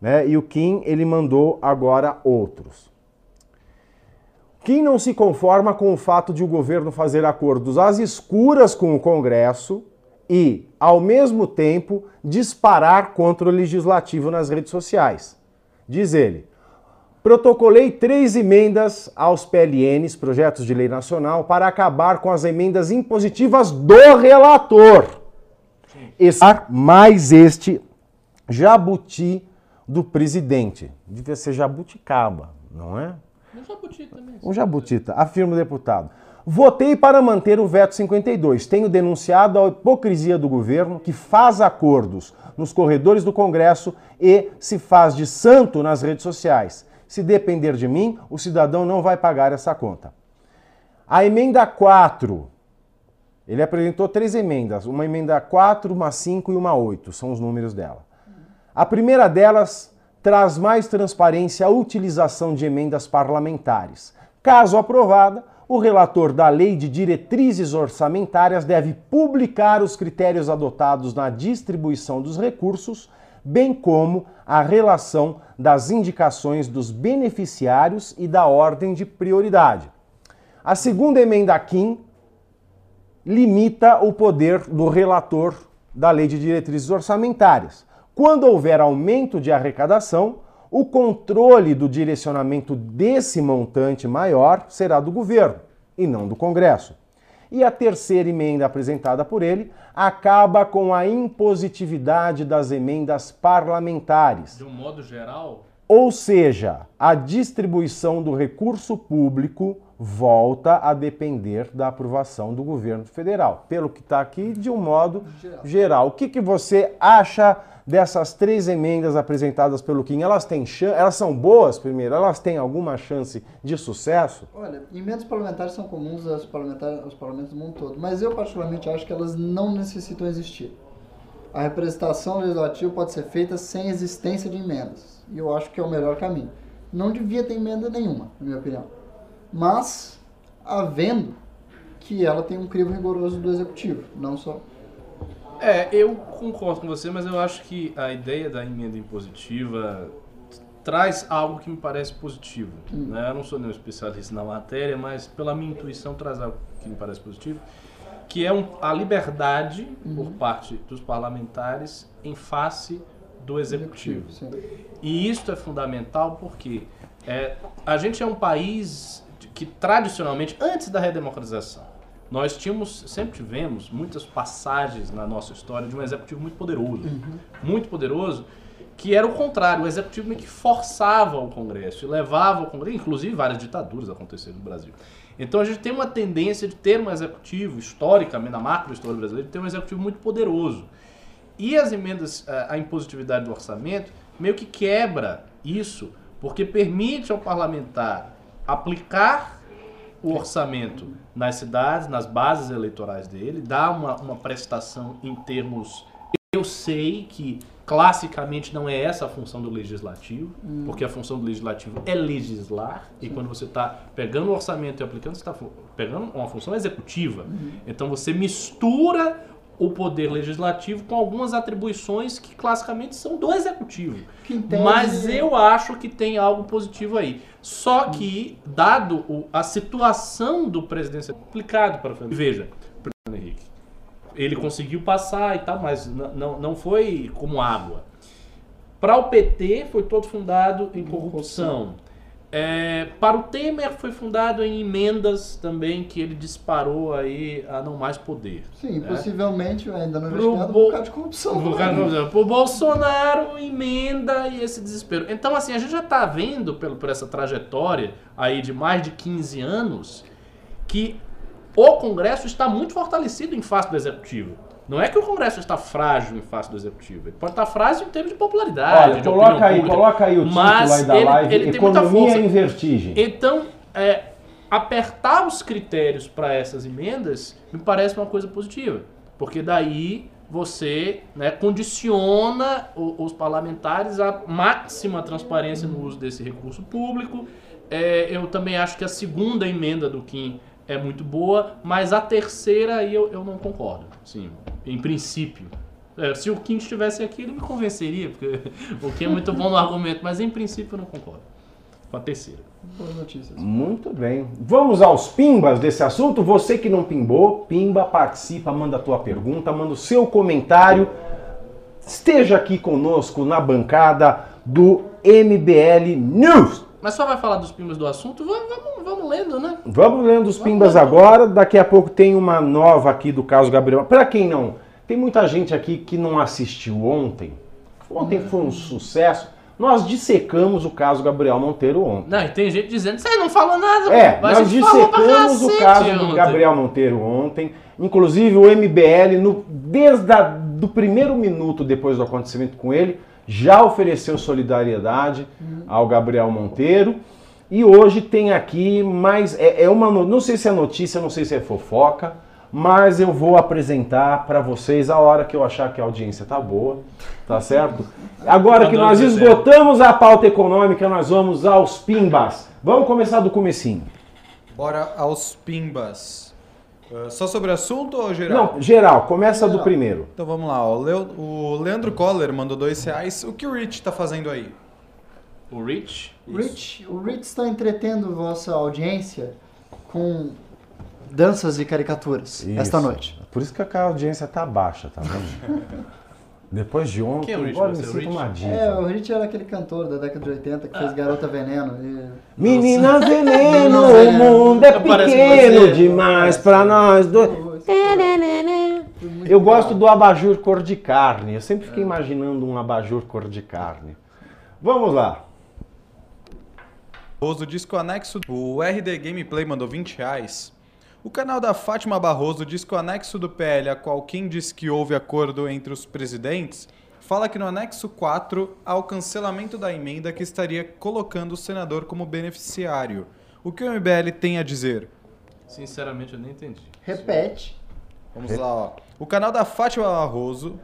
né? E o Kim ele mandou agora outros. Quem não se conforma com o fato de o governo fazer acordos às escuras com o Congresso e, ao mesmo tempo, disparar contra o legislativo nas redes sociais. Diz ele: protocolei três emendas aos PLNs, projetos de lei nacional, para acabar com as emendas impositivas do relator. Esse, mais este jabuti do presidente. Devia ser jabuticaba, não é? Um jabuti também. Um jabutita, afirma o deputado. Votei para manter o veto 52. Tenho denunciado a hipocrisia do governo que faz acordos nos corredores do Congresso e se faz de santo nas redes sociais. Se depender de mim, o cidadão não vai pagar essa conta. A emenda 4. Ele apresentou três emendas: uma emenda 4, uma 5 e uma 8. São os números dela. A primeira delas traz mais transparência à utilização de emendas parlamentares. Caso aprovada, o relator da Lei de Diretrizes Orçamentárias deve publicar os critérios adotados na distribuição dos recursos, bem como a relação das indicações dos beneficiários e da ordem de prioridade. A segunda emenda Kim limita o poder do relator da Lei de Diretrizes Orçamentárias. Quando houver aumento de arrecadação, o controle do direcionamento desse montante maior será do governo e não do Congresso. E a terceira emenda apresentada por ele acaba com a impositividade das emendas parlamentares. De um modo geral, Ou seja, a distribuição do recurso público volta a depender da aprovação do governo federal. Pelo que está aqui, de um modo geral. O que, que você acha dessas três emendas apresentadas pelo Kim? Elas têm elas são boas, primeiro? Elas têm alguma chance de sucesso? Olha, emendas parlamentares são comuns aos parlamentares, aos parlamentos do mundo todo, mas eu particularmente acho que elas não necessitam existir. A representação legislativa pode ser feita sem existência de emendas, e eu acho que é o melhor caminho. Não devia ter emenda nenhuma, na minha opinião. Mas, havendo que ela tem um crivo rigoroso do executivo, não só. É, eu concordo com você, mas eu acho que a ideia da emenda impositiva traz algo que me parece positivo. Né? Eu não sou nenhum especialista na matéria, mas pela minha intuição traz algo que me parece positivo, que é um- a liberdade por parte dos parlamentares em face do executivo. Sim. E isso é fundamental porque é, a gente é um país que tradicionalmente, antes da redemocratização, nós tínhamos, sempre tivemos muitas passagens na nossa história de um executivo muito poderoso. Muito poderoso, que era o contrário, o executivo meio que forçava o Congresso e levava o Congresso, inclusive várias ditaduras aconteceram no Brasil. Então a gente tem uma tendência de ter um executivo, historicamente, na macro história brasileira, de ter um executivo muito poderoso. E as emendas, a impositividade do orçamento, meio que quebra isso, porque permite ao parlamentar aplicar o orçamento nas cidades, nas bases eleitorais dele, dá uma, uma prestação em termos. Eu sei que classicamente não é essa a função do legislativo, porque a função do legislativo é legislar, e quando você está pegando o orçamento e aplicando, você está pegando uma função executiva. Então você mistura o poder legislativo com algumas atribuições que classicamente são do executivo. Mas eu acho que tem algo positivo aí. Só que, dado o- a situação do presidente, é complicado para o Fernando. Veja, Fernando Henrique, ele conseguiu passar e tal, mas não, não foi como água. Para o PT, foi todo fundado em corrupção. É, para o Temer, foi fundado em emendas também que ele disparou aí a não mais poder. Sim, né? possivelmente ainda não investigado Bo- por causa de corrupção. Pro cara- Pro Bolsonaro, emenda e esse desespero. Então, assim, a gente já tá vendo pelo, por essa trajetória aí de mais de 15 anos que o Congresso está muito fortalecido em face do Executivo. Não é que o Congresso está frágil em face do Executivo. Ele pode estar frágil em termos de popularidade. Olha, de coloca aí, pública. coloca aí o título aí da ele- live, ele Economia em Vertigem. Então, é, apertar os critérios para essas emendas me parece uma coisa positiva, porque daí você né, condiciona os parlamentares à máxima transparência no uso desse recurso público. É, eu também acho que a segunda emenda do Kim é muito boa, mas a terceira aí eu, eu não concordo, sim, em princípio. É, se o Kim estivesse aqui, ele me convenceria, porque o Kim é muito bom no argumento, mas em princípio eu não concordo com a terceira. Boas notícias. Muito bem. Vamos aos pimbas desse assunto. Você que não pimbou, pimba, participa, manda a tua pergunta, manda o seu comentário. Esteja aqui conosco na bancada do MBL News. Mas só vai falar dos pimbas do assunto? Vamos, vamos, vamos lendo, né? Vamos lendo os pimbas agora. Daqui a pouco tem uma nova aqui do caso Gabriel. Para quem não, tem muita gente aqui que não assistiu ontem. Ontem foi um sucesso. Nós dissecamos o caso Gabriel Monteiro ontem. Não, e tem gente dizendo, você não falou nada, É, nós dissecamos o caso do ontem. Gabriel Monteiro ontem. Inclusive o MBL, no, desde a, do primeiro minuto depois do acontecimento com ele, já ofereceu solidariedade ao Gabriel Monteiro. E hoje tem aqui mais. É, é uma. Não sei se é notícia, não sei se é fofoca, mas eu vou apresentar para vocês a hora que eu achar que a audiência tá boa, tá certo? Agora que Quando nós esgotamos a pauta econômica, nós vamos aos pimbas. Vamos começar do comecinho. Bora aos pimbas. Ah, só sobre o assunto ou geral? Não, geral, começa do Geral. primeiro. Então vamos lá. O, Leo- o Leandro Coller mandou dois reais. O que o Rich tá fazendo aí? O Rich, Rich, o Rich está entretendo vossa audiência com danças e caricaturas esta Isso. noite. Por isso que a audiência tá baixa, tá vendo? Depois de ontem, Quem é o Rich? agora eu Você me é o sinto Rich? uma diva. É, o Rich era aquele cantor da década de 80 que fez Garota Veneno. e- Menina veneno, o mundo é pequeno você. demais pra nós dois. Eu gosto do abajur cor de carne. Eu sempre fiquei imaginando um abajur cor de carne. Vamos lá. O anexo. O RD Gameplay mandou 20 reais. O canal da Fátima Barroso diz que o anexo do PL, a qual quem diz que houve acordo entre os presidentes, fala que no anexo 4 há o cancelamento da emenda que estaria colocando o senador como beneficiário. O que o MBL tem a dizer? sinceramente eu nem entendi. Repete. Vamos lá, ó. O canal da Fátima Barroso.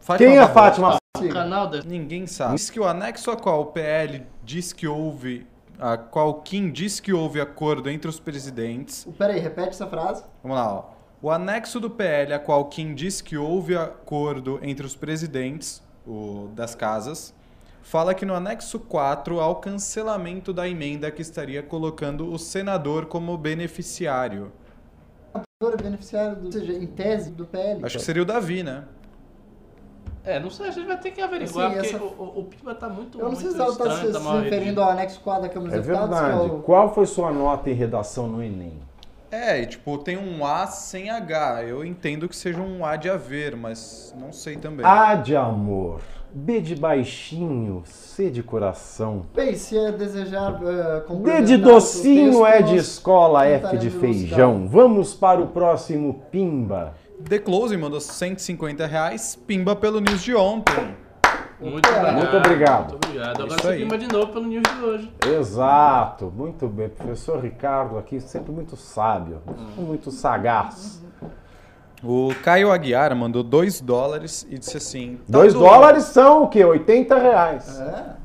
Fátima Quem é a Barroso- Fátima? O canal da... Ninguém sabe. Diz que o anexo a qual o PL diz que houve. A qual Kim diz que houve acordo entre os presidentes. Peraí, repete essa frase. Vamos lá, ó. O anexo do PL a qual Kim diz que houve acordo entre os presidentes o, das casas. Fala que no anexo 4 há o cancelamento da emenda que estaria colocando o senador como beneficiário. Agora, beneficiário, do, ou seja, em tese, do PL. Acho que seria o Davi, né? É, não sei, a gente vai ter que averiguar, Assim, porque essa- o, o, o Pimba tá muito, Eu não sei se ela está se, tá se referindo ao anexo 4 da Câmara É dos Deputados, que é verdade. o... Qual foi sua nota em redação no Enem? É, e tipo, tem um A sem H. Eu entendo que seja um A de haver, mas não sei também. A de amor, B de baixinho, C de coração. Bem, se é desejar uh, D de docinho texto, é de nós escola, F de feijão. Vamos para o próximo Pimba. The Close mandou 150 reais, pimba pelo news de ontem. Muito obrigado. Muito obrigado. Muito obrigado. Agora Isso você aí. Pimba de novo pelo news de hoje. Exato, muito bem. Professor Ricardo aqui, sempre muito sábio, muito sagaz. O Caio Aguiar mandou 2 dólares e disse assim: tal 2 do- dólares são o quê? 80 reais. É.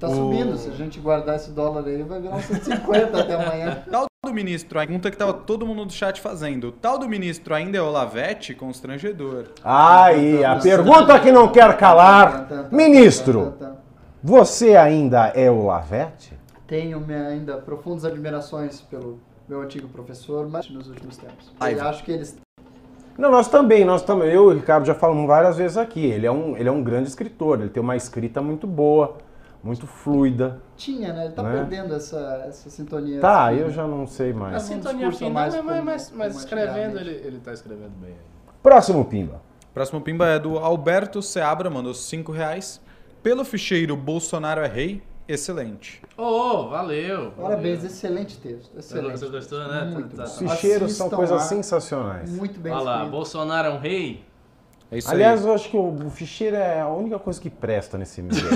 Tá subindo. Se a gente guardar esse dólar aí, vai virar uns 150 até amanhã. Tal do ministro, a pergunta que tava todo mundo do chat fazendo. Tal do ministro ainda é Olavete? Constrangedor. Aí, a pergunta que não quer calar. Ministro, você ainda é o Lavete? Tenho minha, ainda profundas admirações pelo meu antigo professor, mas nos últimos tempos. Ai, E acho que eles Não, nós também, nós também. Eu e o Ricardo já falamos várias vezes aqui. Ele é um, ele é um grande escritor, ele tem uma escrita muito boa, muito fluida. tinha, né? Ele tá Né? perdendo essa, essa sintonia. Tá, assim, eu né? já não sei A mais. Um sintonia discurso fina, mais mas, mas, mas, escrevendo, ele, ele tá escrevendo bem. Próximo Pimba. Próximo pimba é do Alberto Seabra, mandou 5 reais. Pelo ficheiro Bolsonaro é rei, excelente. Ô, ô, valeu. Parabéns, valeu. excelente texto. Excelente. Você gostou, né? Muito Tá- bom. tá- Ficheiros são Assistam coisas lá. sensacionais. Muito bem Olha lá. Bolsonaro é um rei? É isso Aliás, aí. eu acho que o, o ficheiro é a única coisa que presta nesse meio.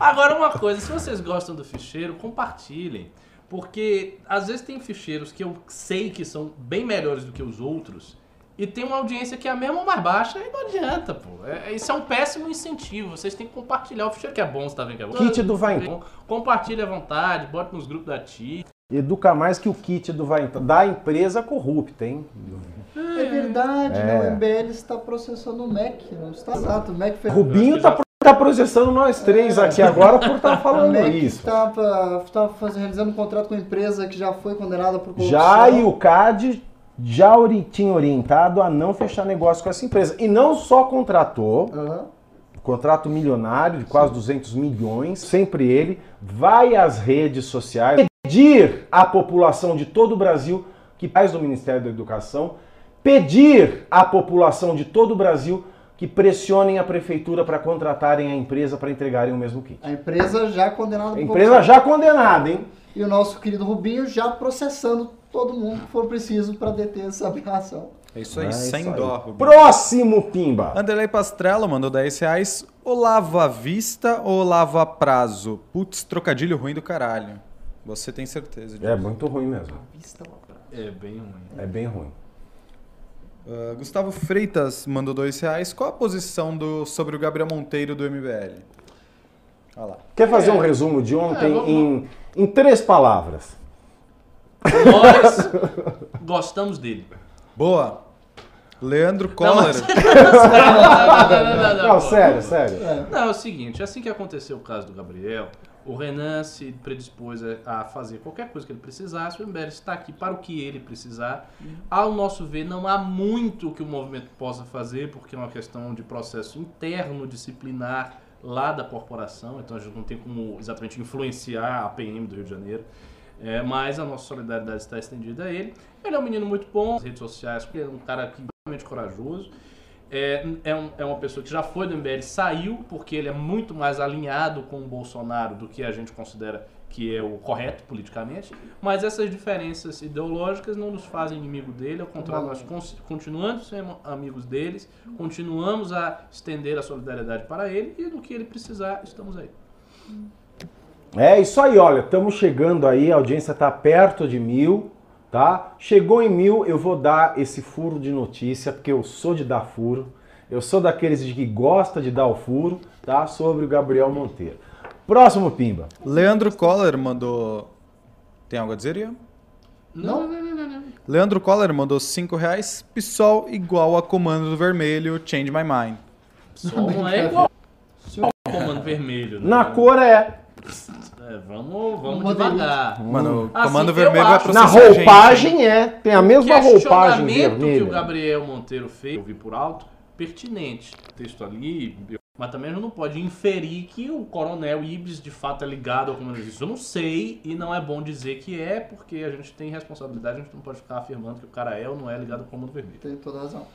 Agora uma coisa, se vocês gostam do ficheiro, compartilhem. Porque às vezes tem ficheiros que eu sei que são bem melhores do que os outros e tem uma audiência que é a mesma ou mais baixa e não adianta, pô. É, isso é um péssimo incentivo. Vocês têm que compartilhar o ficheiro que é bom, você tá vendo que é bom. Kit do Vai Compartilha à vontade, bota nos grupos da TI. Educa mais que o kit do Vai da empresa corrupta, hein? É verdade, É. o MBL está processando o MEC, não está exato. O MEC fez Rubinho tá, tá processando nós três aqui agora por estar o falando isso. estava, fazendo, realizando um contrato com uma empresa que já foi condenada por corrupção. Já e o CAD já ori- tinha orientado a não fechar negócio com essa empresa. E não só contratou, Aham. contrato milionário de quase 200 milhões, sempre ele, vai às redes sociais pedir à população de todo o Brasil que faz do Ministério da Educação, pedir à população de todo o Brasil que pressionem a prefeitura para contratarem a empresa para entregarem o mesmo kit. A empresa já condenada A empresa já condenada, hein? E o nosso querido Rubinho já processando todo mundo que for preciso para deter essa aberração. É isso aí, É isso sem aí. dó, Rubinho. Próximo Pimba. Anderlei Pastrello mandou 10 reais. Ou lava à vista ou lava a prazo? Putz, trocadilho ruim do caralho. Você tem certeza disso. É muito ruim mesmo. É bem ruim. É bem ruim. Ah, Gustavo Freitas mandou 2 reais. Qual a posição do, sobre o Gabriel Monteiro do MBL? Olha lá. Quer fazer um resumo de ontem É, vamos- em, em três palavras? Nós gostamos dele. Boa. Leandro mas- não, não, não, não, Não, pô. sério, sério. Não, é o seguinte, assim que aconteceu o caso do Gabriel, o Renan se predispôs a fazer qualquer coisa que ele precisasse, o MBL está aqui para o que ele precisar. Ao nosso ver, não há muito que o movimento possa fazer, porque é uma questão de processo interno, disciplinar lá da corporação, então a gente não tem como exatamente influenciar a PM do Rio de Janeiro. É, mas a nossa solidariedade está estendida a ele. Ele é um menino muito bom nas redes sociais, ele é um cara que é realmente corajoso. É, é, um- é uma pessoa que já foi do MBL, saiu porque ele é muito mais alinhado com o Bolsonaro do que a gente considera que é o correto politicamente. Mas essas diferenças ideológicas não nos fazem inimigo dele, ao contrário, nós continuamos sendo amigos deles, continuamos a estender a solidariedade para ele e no que ele precisar, estamos aí. É isso aí, olha, estamos chegando aí, a audiência está perto de mil, tá? Chegou em mil, eu vou dar esse furo de notícia, porque eu sou de dar furo, eu sou daqueles de que gosta de dar o furo, tá? Sobre o Gabriel Monteiro. Próximo Pimba. Leandro Coller mandou. Tem algo a dizer, Ian? Não, não, não, não, não. Leandro Coller mandou 5 reais. PSOL igual a comando do vermelho, change my mind. Só não é igual comando vermelho. Né? Na cor É, vamos vamos Modelito. devagar. Mano, o Assim, comando vermelho vai processar na a gente. roupagem é, tem a mesma roupagem questionamento que o vermelha. Gabriel Monteiro fez, eu vi por alto, pertinente. O texto ali, eu- mas também a gente não pode inferir que o coronel Ibis de fato é ligado ao comando. Eu não sei e não é bom dizer que é, porque a gente tem responsabilidade, a gente não pode ficar afirmando que o cara é ou não é ligado ao comando vermelho. Tem toda razão.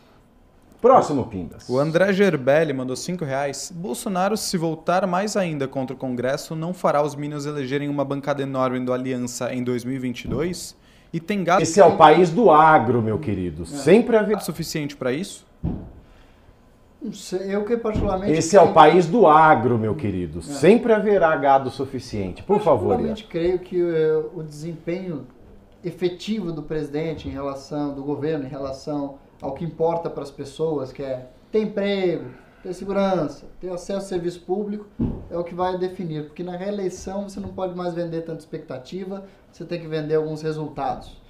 Próximo Pimbas. O André Gerbelli mandou 5 reais. Bolsonaro, se voltar mais ainda contra o Congresso, não fará os Minions elegerem uma bancada enorme do Aliança em 2022? E tem gasto Esse é o país do agro, meu querido. Sempre haverá. suficiente pra isso? Não sei, eu que particularmente. Esse é o creio- país do agro, meu querido. Sempre haverá gado suficiente. Por favor, Ian. Particularmente creio que eh, o desempenho efetivo do presidente em relação, do governo em relação ao que importa para as pessoas, que é ter emprego, ter segurança, ter acesso ao serviço público, é o que vai definir. Porque na reeleição você não pode mais vender tanta expectativa, você tem que vender alguns resultados.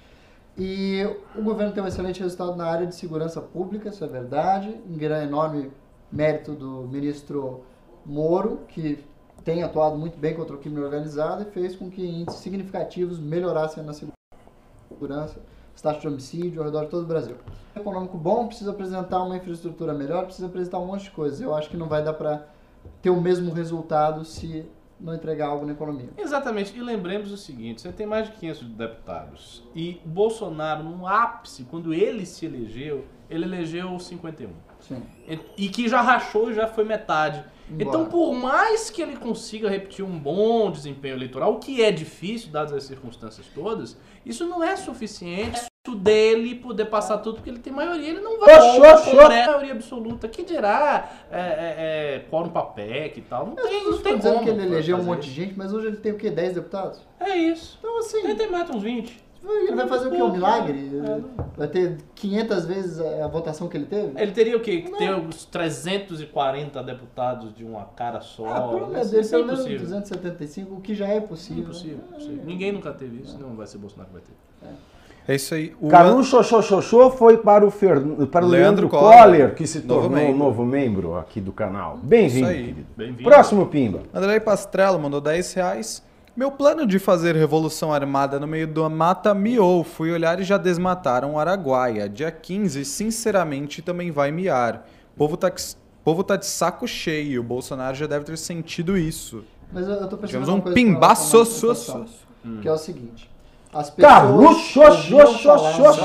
E o governo tem um excelente resultado na área de segurança pública, isso é verdade, em gran- enorme mérito do ministro Moro, que tem atuado muito bem contra o crime organizado e fez com que índices significativos melhorassem na segurança, taxa de homicídio ao redor de todo o Brasil. Econômico bom precisa apresentar uma infraestrutura melhor, precisa apresentar um monte de coisas. Eu acho que não vai dar para ter o mesmo resultado se não entregar algo na economia. Exatamente, e lembremos o seguinte: você tem mais de 500 deputados. E Bolsonaro, no ápice, quando ele se elegeu, ele elegeu 51. Sim. E- que já rachou e já foi metade. Embora. Então, por mais que ele consiga repetir um bom desempenho eleitoral, o que é difícil, dadas as circunstâncias todas, isso não é suficiente dele poder passar tudo, porque ele tem maioria, ele não vai Oxô, Congresso, maioria absoluta. Que dirá é, é, é, quórum pra PEC e tal. Não tem, não Estou tem dizendo como. que ele elegeu um monte de gente, mas hoje ele tem o quê? 10 deputados? É isso. Então, assim, Ele tem mais uns 20. Ele vai fazer o quê? Um milagre? É. Vai ter 500 vezes a votação que ele teve? Ele teria o quê? Que ter uns 340 deputados de uma cara só. Ah, pelo menos Isso dele, é menos impossível. 275, o que já é possível. Impossível, impossível. Ninguém nunca teve isso, não vai ser Bolsonaro que vai ter. É isso aí. O Caruso Xoxoxoxô foi para o, Fer... para o Leandro Leandro, Coller, Coller, que se novo tornou um novo membro aqui do canal. Bem-vindo, Isso aí. querido. Bem-vindo. Próximo Pimba. Andrei Pastrello mandou 10 reais. Meu plano de fazer revolução armada no meio da mata miou. Fui olhar e já desmataram o Araguaia. Dia 15, sinceramente, também vai miar. Povo tá, povo tá de saco cheio. O Bolsonaro já deve ter sentido isso. Mas eu, eu tô Tivemos uma um pimbaço, manifestação, Que é o seguinte. As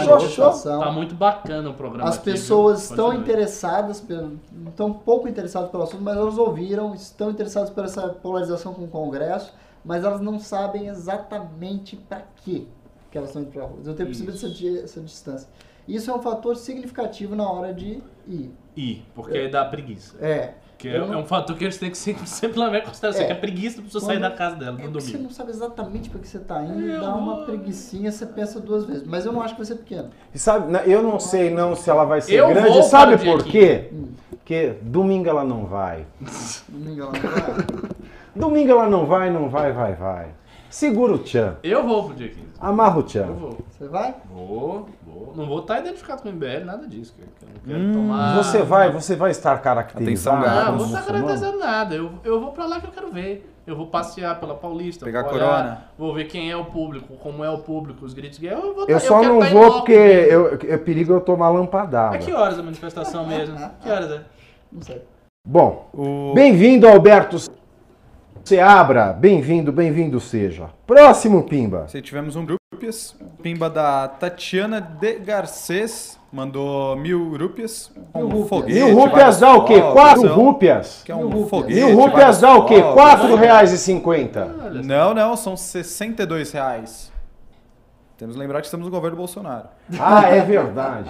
manifestação, Tá muito bacana o programa As aqui, pessoas estão Continue. interessadas, pelo, estão pouco interessadas pelo assunto, mas elas ouviram, estão interessadas por essa polarização com o Congresso, mas elas não sabem exatamente para quê que elas estão indo para rua. Eu tenho percebido essa, essa distância. Isso é um fator significativo na hora de ir. Ir, porque aí dá preguiça. É. Que é, Eu não- é um fator que eles têm que sempre, sempre levar em consideração, É. que é preguiça da pessoa Quando- sair da casa dela É no porque você domingo. não sabe exatamente para que você está indo, Eu dá uma preguicinha, você pensa duas vezes. Mas eu não acho que vai ser pequeno. E sabe, né, eu não sei não se ela vai ser Eu grande. vou Sabe para por quê? Porque domingo ela não vai. Domingo ela não vai. Domingo ela não vai, não vai, vai, vai. Segura o tchan. Eu vou pro dia 15. Amarra o Eu tchan. vou. Você vai? Vou, vou. Não vou estar identificado com o MBL, nada disso. Eu não quero Hum, tomar. Você vai, você vai estar caracterizado. Atenção. Não, como vou estar caracterizando nada. Eu, eu vou pra lá que eu quero ver. Eu vou passear pela Paulista. Pegar vou corona. Vou ver quem é o público, como é o público, os gritos gays. Eu, vou Eu tá- só quero não tá vou porque eu, é perigo eu tomar lampadada. É que horas a manifestação mesmo? Que horas é? Não sei. Bom, O... bem-vindo Alberto Seabra. Bem-vindo, bem-vindo seja. Próximo Pimba. Se tivemos um rúpias. Pimba da Tatiana de Garcês. Mandou mil rúpias. Mil Um rúpias. foguete. Mil rúpias dá o quê? Quatro rúpias? Que é um Mil rúpias. foguete. Mil rúpias dá o quê? Quatro reais e cinquenta. Não, não, são 62 reais. Temos que lembrar que estamos no governo Bolsonaro. Ah, é verdade.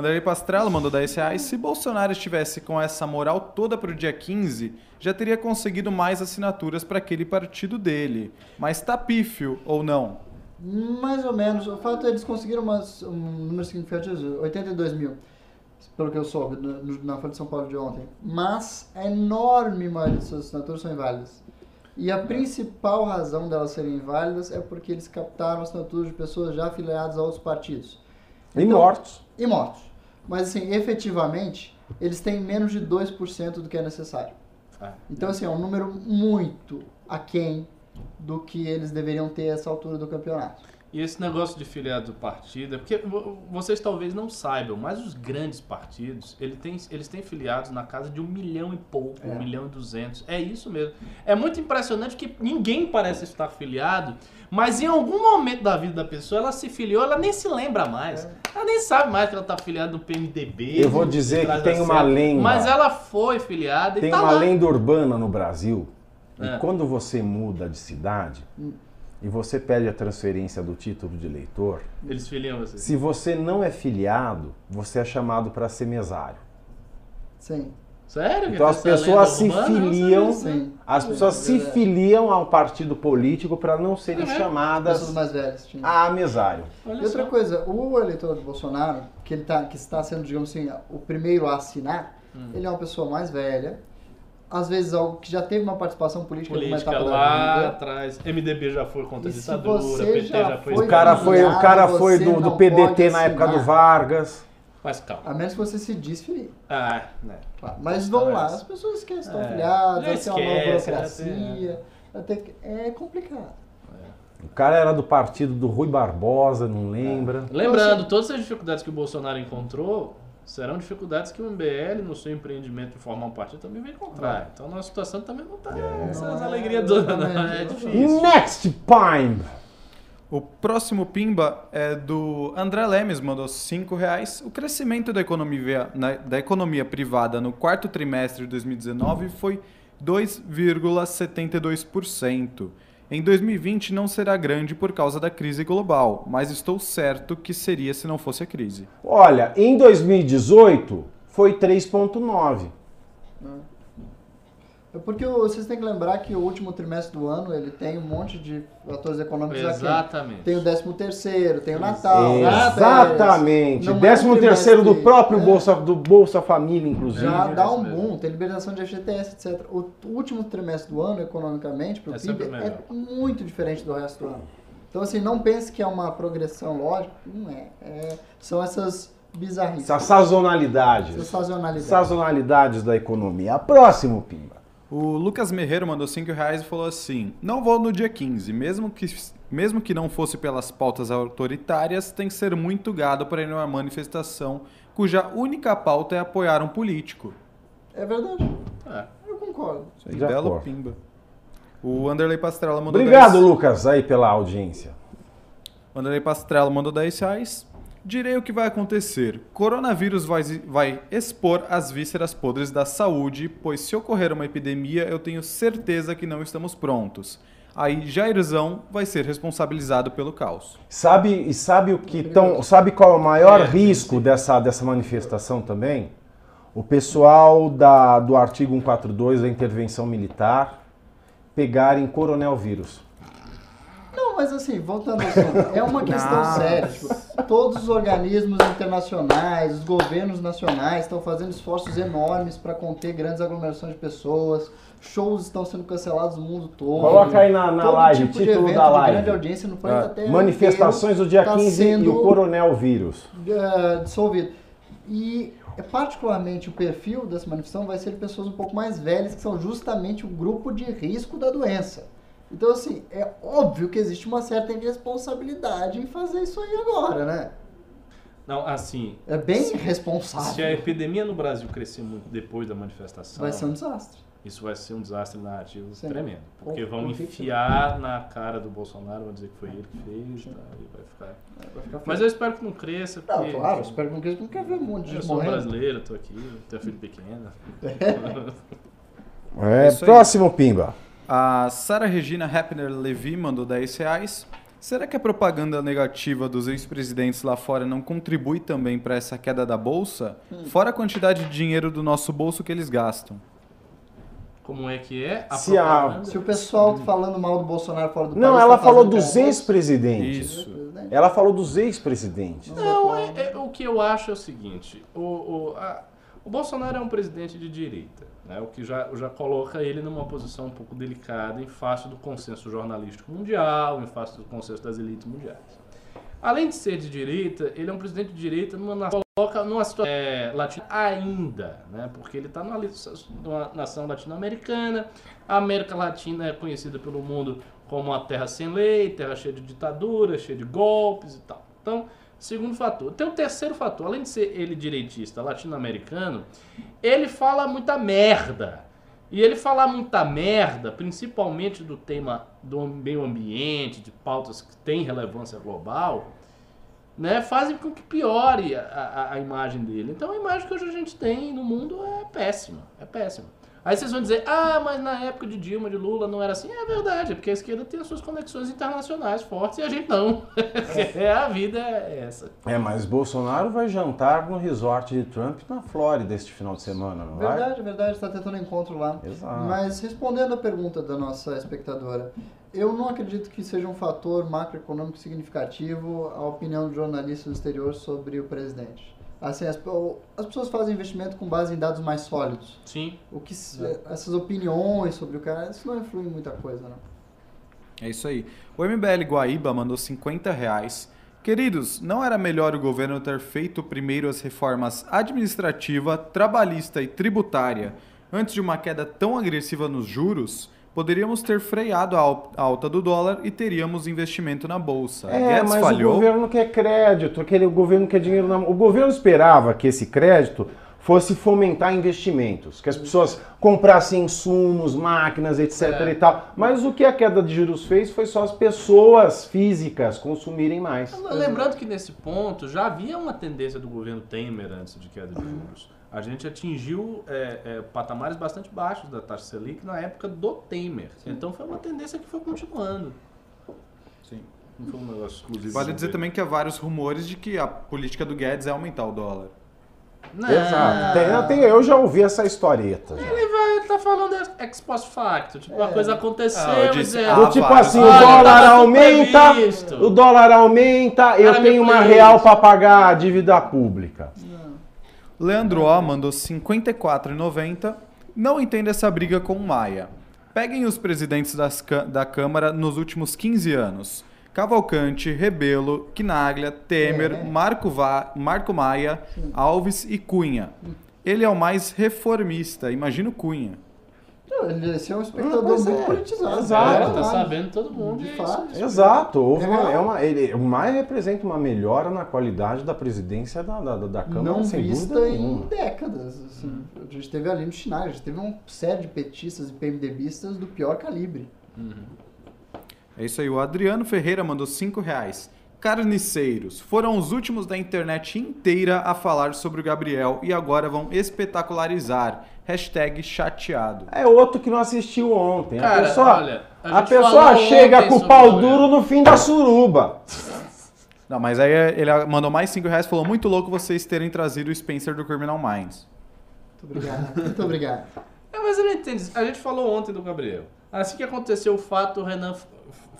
Andrei Pastrello mandou 10 reais. Se Bolsonaro estivesse com essa moral toda pro dia 15, já teria conseguido mais assinaturas para aquele partido dele. Mas tá pífio ou não? Mais ou menos. O fato é que eles conseguiram umas, um número significativo, 82 mil, pelo que eu soube no- na Folha de São Paulo de ontem. Mas a enorme maioria de suas assinaturas são inválidas. E a principal razão delas serem inválidas é porque eles captaram assinaturas de pessoas já afiliadas a outros partidos. E Então- mortos. E mortos. Mas, assim, efetivamente, eles têm menos de 2% do que é necessário. Ah, Então, assim, é um número muito aquém do que eles deveriam ter a essa altura do campeonato. E esse negócio de filiado do partido, é porque vo- vocês talvez não saibam, mas os grandes partidos, ele tem, eles têm filiados na casa de um milhão e pouco, É. um milhão e duzentos. É isso mesmo. É muito impressionante que ninguém parece estar filiado, mas em algum momento da vida da pessoa, ela se filiou, ela nem se lembra mais. Ela nem sabe mais que ela está filiada no PMDB. Eu vou dizer que tem uma lenda. Mas ela foi filiada e Tem tá uma lá. lenda urbana no Brasil. E É. quando você muda de cidade e você pede a transferência do título de eleitor, Eles filiam você. se você não é filiado, você é chamado para ser mesário. Sim, Sério? Então as essa lenda pessoas se urbana? Filiam, não. sim. as pessoas se verdade. filiam ao partido político para não serem É. Pessoas chamadas mais velhas. A mesário. Olha E outra só. coisa, o eleitor do Bolsonaro, que, ele tá, que está sendo, digamos assim, o primeiro a assinar, Hum. ele é uma pessoa mais velha, às vezes algo que já teve uma participação política, política etapa lá da vida. atrás. MDB já foi contra a E ditadura, PT já já foi. O cara foi, o cara foi do, do PDT na época do. Vargas. Mas calma. A menos que você se desfilie. Ah, né. Claro. Mas é lá, as pessoas que estão É, afiliadas, já vai ter uma nova burocracia. vai ter que- É complicado. O cara era do partido do Rui Barbosa, não lembra? Lembrando, todas as dificuldades que o Bolsonaro encontrou serão dificuldades que o MBL, no seu empreendimento de formar um partido, também vai encontrar. Então, nossa situação também não tá essas Não é alegrias todas, não. É difícil. Next Pime! O próximo pimba é do André Lemes, mandou 5 reais. O crescimento da economia, na- da economia privada no quarto trimestre de 2019 foi 2,72%. Em 2020 não será grande por causa da crise global, mas estou certo que seria se não fosse a crise. Olha, em 2018 foi 3,9. É porque vocês têm que lembrar que o último trimestre do ano ele tem um monte de fatores econômicos aqui. Exatamente. Tem o 13 terceiro, tem o Natal, né, Exatamente. É um 13 terceiro do próprio é. Bolsa, do Bolsa Família, inclusive. Já dá um boom, tem liberação de FGTS, etc. O último trimestre do ano, economicamente, para o É PIB, é muito diferente do resto do ano. Então, assim, não pense que é uma progressão lógica. Não é. É- são essas bizarrices. Essa sazonalidade. Essas sazonalidades. Sazonalidades da economia. Próximo, Pimba. O Lucas Merreiro mandou 5 reais e falou assim: Não vou no dia 15, mesmo que, mesmo que não fosse pelas pautas autoritárias, tem que ser muito gado para ir numa manifestação cuja única pauta é apoiar um político. É verdade. É. Eu concordo. Isso aí, belo acordo. pimba. O Anderley Pastrella mandou Obrigado, 10 Lucas, aí pela audiência. O Anderley Pastrella mandou 10 reais. Direi o que vai acontecer. Coronavírus vai, vai expor as vísceras podres da saúde, pois se ocorrer uma epidemia, eu tenho certeza que não estamos prontos. Aí Jairzão vai ser responsabilizado pelo caos. Sabe, e sabe o que tão, sabe qual é o maior É, risco dessa, dessa manifestação também? O pessoal da, do artigo 142 da intervenção militar pegarem coronel vírus. Mas assim, voltando ao assunto, é uma questão Nossa. séria. Tipo, todos os organismos internacionais, os governos nacionais estão fazendo esforços enormes para conter grandes aglomerações de pessoas. Shows estão sendo cancelados no mundo todo. Coloca aí na, na live, tipo de título evento da de live. grande audiência no planeta Ah, Terra Manifestações do dia tá 15 e o coronel vírus. eh, dissolvido. E é particularmente o perfil dessa manifestação vai ser de pessoas um pouco mais velhas, que são justamente o grupo de risco da doença. Então, assim, é óbvio que existe uma certa irresponsabilidade em fazer isso aí agora, né? Não, assim, É bem se a irresponsável. epidemia no Brasil crescer muito depois da manifestação, Vai ser um desastre. isso vai ser um desastre narrativo Sim. tremendo. Porque vão enfiar na cara do Bolsonaro, vão dizer que foi ele que fez, tá, e vai ficar. Vai ficar Mas eu espero que não cresça, Não, porque claro, espero que não queira, porque não quer ver um monte de eu gente sou morrendo. brasileiro, tô aqui, tenho filho pequeno. É, aí. próximo, Pimba. A Sara Regina Hepner Levi mandou 10 reais. Será que a propaganda negativa dos ex-presidentes lá fora não contribui também para essa queda da bolsa? Fora a quantidade de dinheiro do nosso bolso que eles gastam. Como é que é? A Se a-? Se o pessoal tá falando mal do Bolsonaro fora do Não, país. ela tá falou dos ex-presidentes. Isso. Ela falou dos ex-presidentes. Não, é, é- o que eu acho é o seguinte: o, o, a- o Bolsonaro é um presidente de direita, né, o que já, já coloca ele numa posição um pouco delicada em face do consenso jornalístico mundial, em face do consenso das elites mundiais. Além de ser de direita, ele é um presidente de direita coloca numa situação é, latina ainda, né? Porque ele está numa, numa nação latino-americana. A América Latina é conhecida pelo mundo como uma terra sem lei, terra cheia de ditadura, cheia de golpes e tal. Então, segundo fator. Tem o terceiro fator, além de ser ele direitista latino-americano, ele fala muita merda. E ele falar muita merda, principalmente do tema do meio ambiente, de pautas que têm relevância global, né, fazem com que piore a, a, a imagem dele. Então a imagem que hoje a gente tem no mundo é péssima, é péssima. Aí vocês vão dizer, ah, mas na época de Dilma, de Lula, não era assim. É verdade, é porque a esquerda tem as suas conexões internacionais fortes e a gente não. É, a vida é essa. É, mas Bolsonaro vai jantar no resort de Trump na Flórida este final de semana, não vai? Verdade, verdade, está tentando encontro lá. Exato. Mas respondendo a pergunta da nossa espectadora, eu não acredito que seja um fator macroeconômico significativo a opinião do jornalista do exterior sobre o presidente. Assim, as, as pessoas fazem investimento com base em dados mais sólidos. Sim. O que se- essas opiniões sobre o cara, isso não influi em muita coisa, não. É isso aí. O MBL Guaíba mandou 50 reais. Queridos, não era melhor o governo ter feito primeiro as reformas administrativa, trabalhista e tributária antes de uma queda tão agressiva nos juros? Poderíamos ter freado a al- a alta do dólar e teríamos investimento na bolsa. É, Guedes mas falhou. o governo quer crédito, aquele, o governo quer dinheiro na. O governo esperava que esse crédito fosse fomentar investimentos, que as pessoas comprassem insumos, máquinas, etc É. e tal. Mas o que a queda de juros fez foi só as pessoas físicas consumirem mais. Lembrando que nesse ponto já havia uma tendência do governo Temer antes de queda de juros. A gente atingiu é, é, patamares bastante baixos da taxa Selic na época do Temer. Então foi uma tendência que foi continuando. Sim. Não foi um negócio exclusivo. Vale do dizer também que há vários rumores de que a política do Guedes é aumentar o dólar. Não, Exato. Tem- tem- eu já ouvi essa historieta. já. Ele vai ele tá falando ex post facto. Tipo, a coisa aconteceu. Ah, e disse, ah, Do tipo assim, o dólar tudo aumenta, o dólar aumenta, eu tenho uma real para pagar a dívida pública. Leandro O mandou 54,90. Não entendo essa briga com o Maia. Peguem os presidentes das da Câmara nos últimos 15 anos. Cavalcante, Rebelo, Quinaglia, Temer, É. Marco, Va- Marco Maia, Alves e Cunha. Ele é o mais reformista, imagina o Cunha. Ele esse é um espectador pois muito é. politizado. Exato. É, É, tá sabendo todo mundo. De e fato. isso. Exato, houve É uma, é uma, ele, o Maia representa uma melhora na qualidade da presidência da, da, da Câmara, não sem vista dúvida em nenhuma. décadas. Assim. A gente teve ali no Chinai, a gente teve uma série de petistas e PMDBistas do pior calibre. É isso aí, o Adriano Ferreira mandou 5 reais. Carniceiros, foram os últimos da internet inteira a falar sobre o Gabriel e agora vão espetacularizar. Hashtag chateado. É outro que não assistiu ontem. a Cara, pessoa, olha, a a pessoa chega com o pau duro no fim da suruba. Não, mas aí ele mandou mais 5 reais e falou: muito louco vocês terem trazido o Spencer do Criminal Minds. Muito obrigado. Muito obrigado. É, mas eu não entendo. A gente falou ontem do Gabriel. Assim que aconteceu o fato, o Renan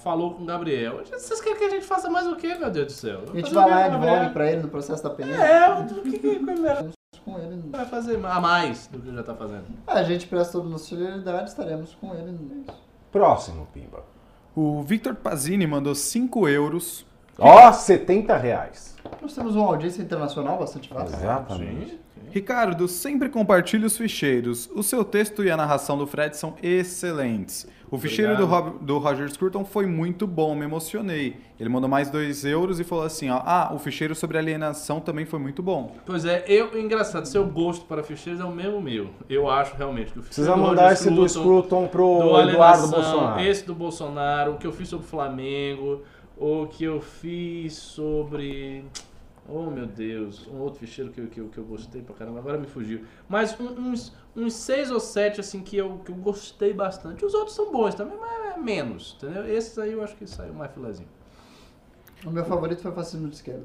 falou com o Gabriel. Vocês querem que a gente faça mais o quê, meu Deus do céu? A gente vai lá e devolve pra ele no processo da peneira. É, o que, que, que Com ele. vai fazer a mais do que já tá fazendo? A gente presta toda a nossa solidariedade, estaremos com ele. no- Próximo, Pimba. O Victor Pazini mandou 5 euros. Ó, 70 reais. Nós temos uma audiência internacional bastante vasta. Exatamente. Ricardo, sempre compartilhe os ficheiros. O seu texto e a narração do Fred são excelentes. O ficheiro do. Rob- do Roger Scruton foi muito bom, me emocionei. Ele mandou mais 2 euros e falou assim: ó, ah, o ficheiro sobre alienação também foi muito bom. Pois é, eu, engraçado, seu gosto para ficheiros é o mesmo meu. Eu acho realmente que o Precisa ficheiro do mandar Roger esse do Scruton, Scruton pro do Eduardo Bolsonaro. esse do Bolsonaro, o que eu fiz sobre o Flamengo, o que eu fiz sobre. Oh meu Deus, um outro ficheiro que eu, que eu, que eu gostei pra caramba, agora me fugiu. Mas um- uns, uns seis ou sete assim que eu, que eu gostei bastante. Os outros são bons também, mas é menos, entendeu? Esses aí eu acho que saiu mais filezinho. O meu favorito foi Fascismo de Esquerda.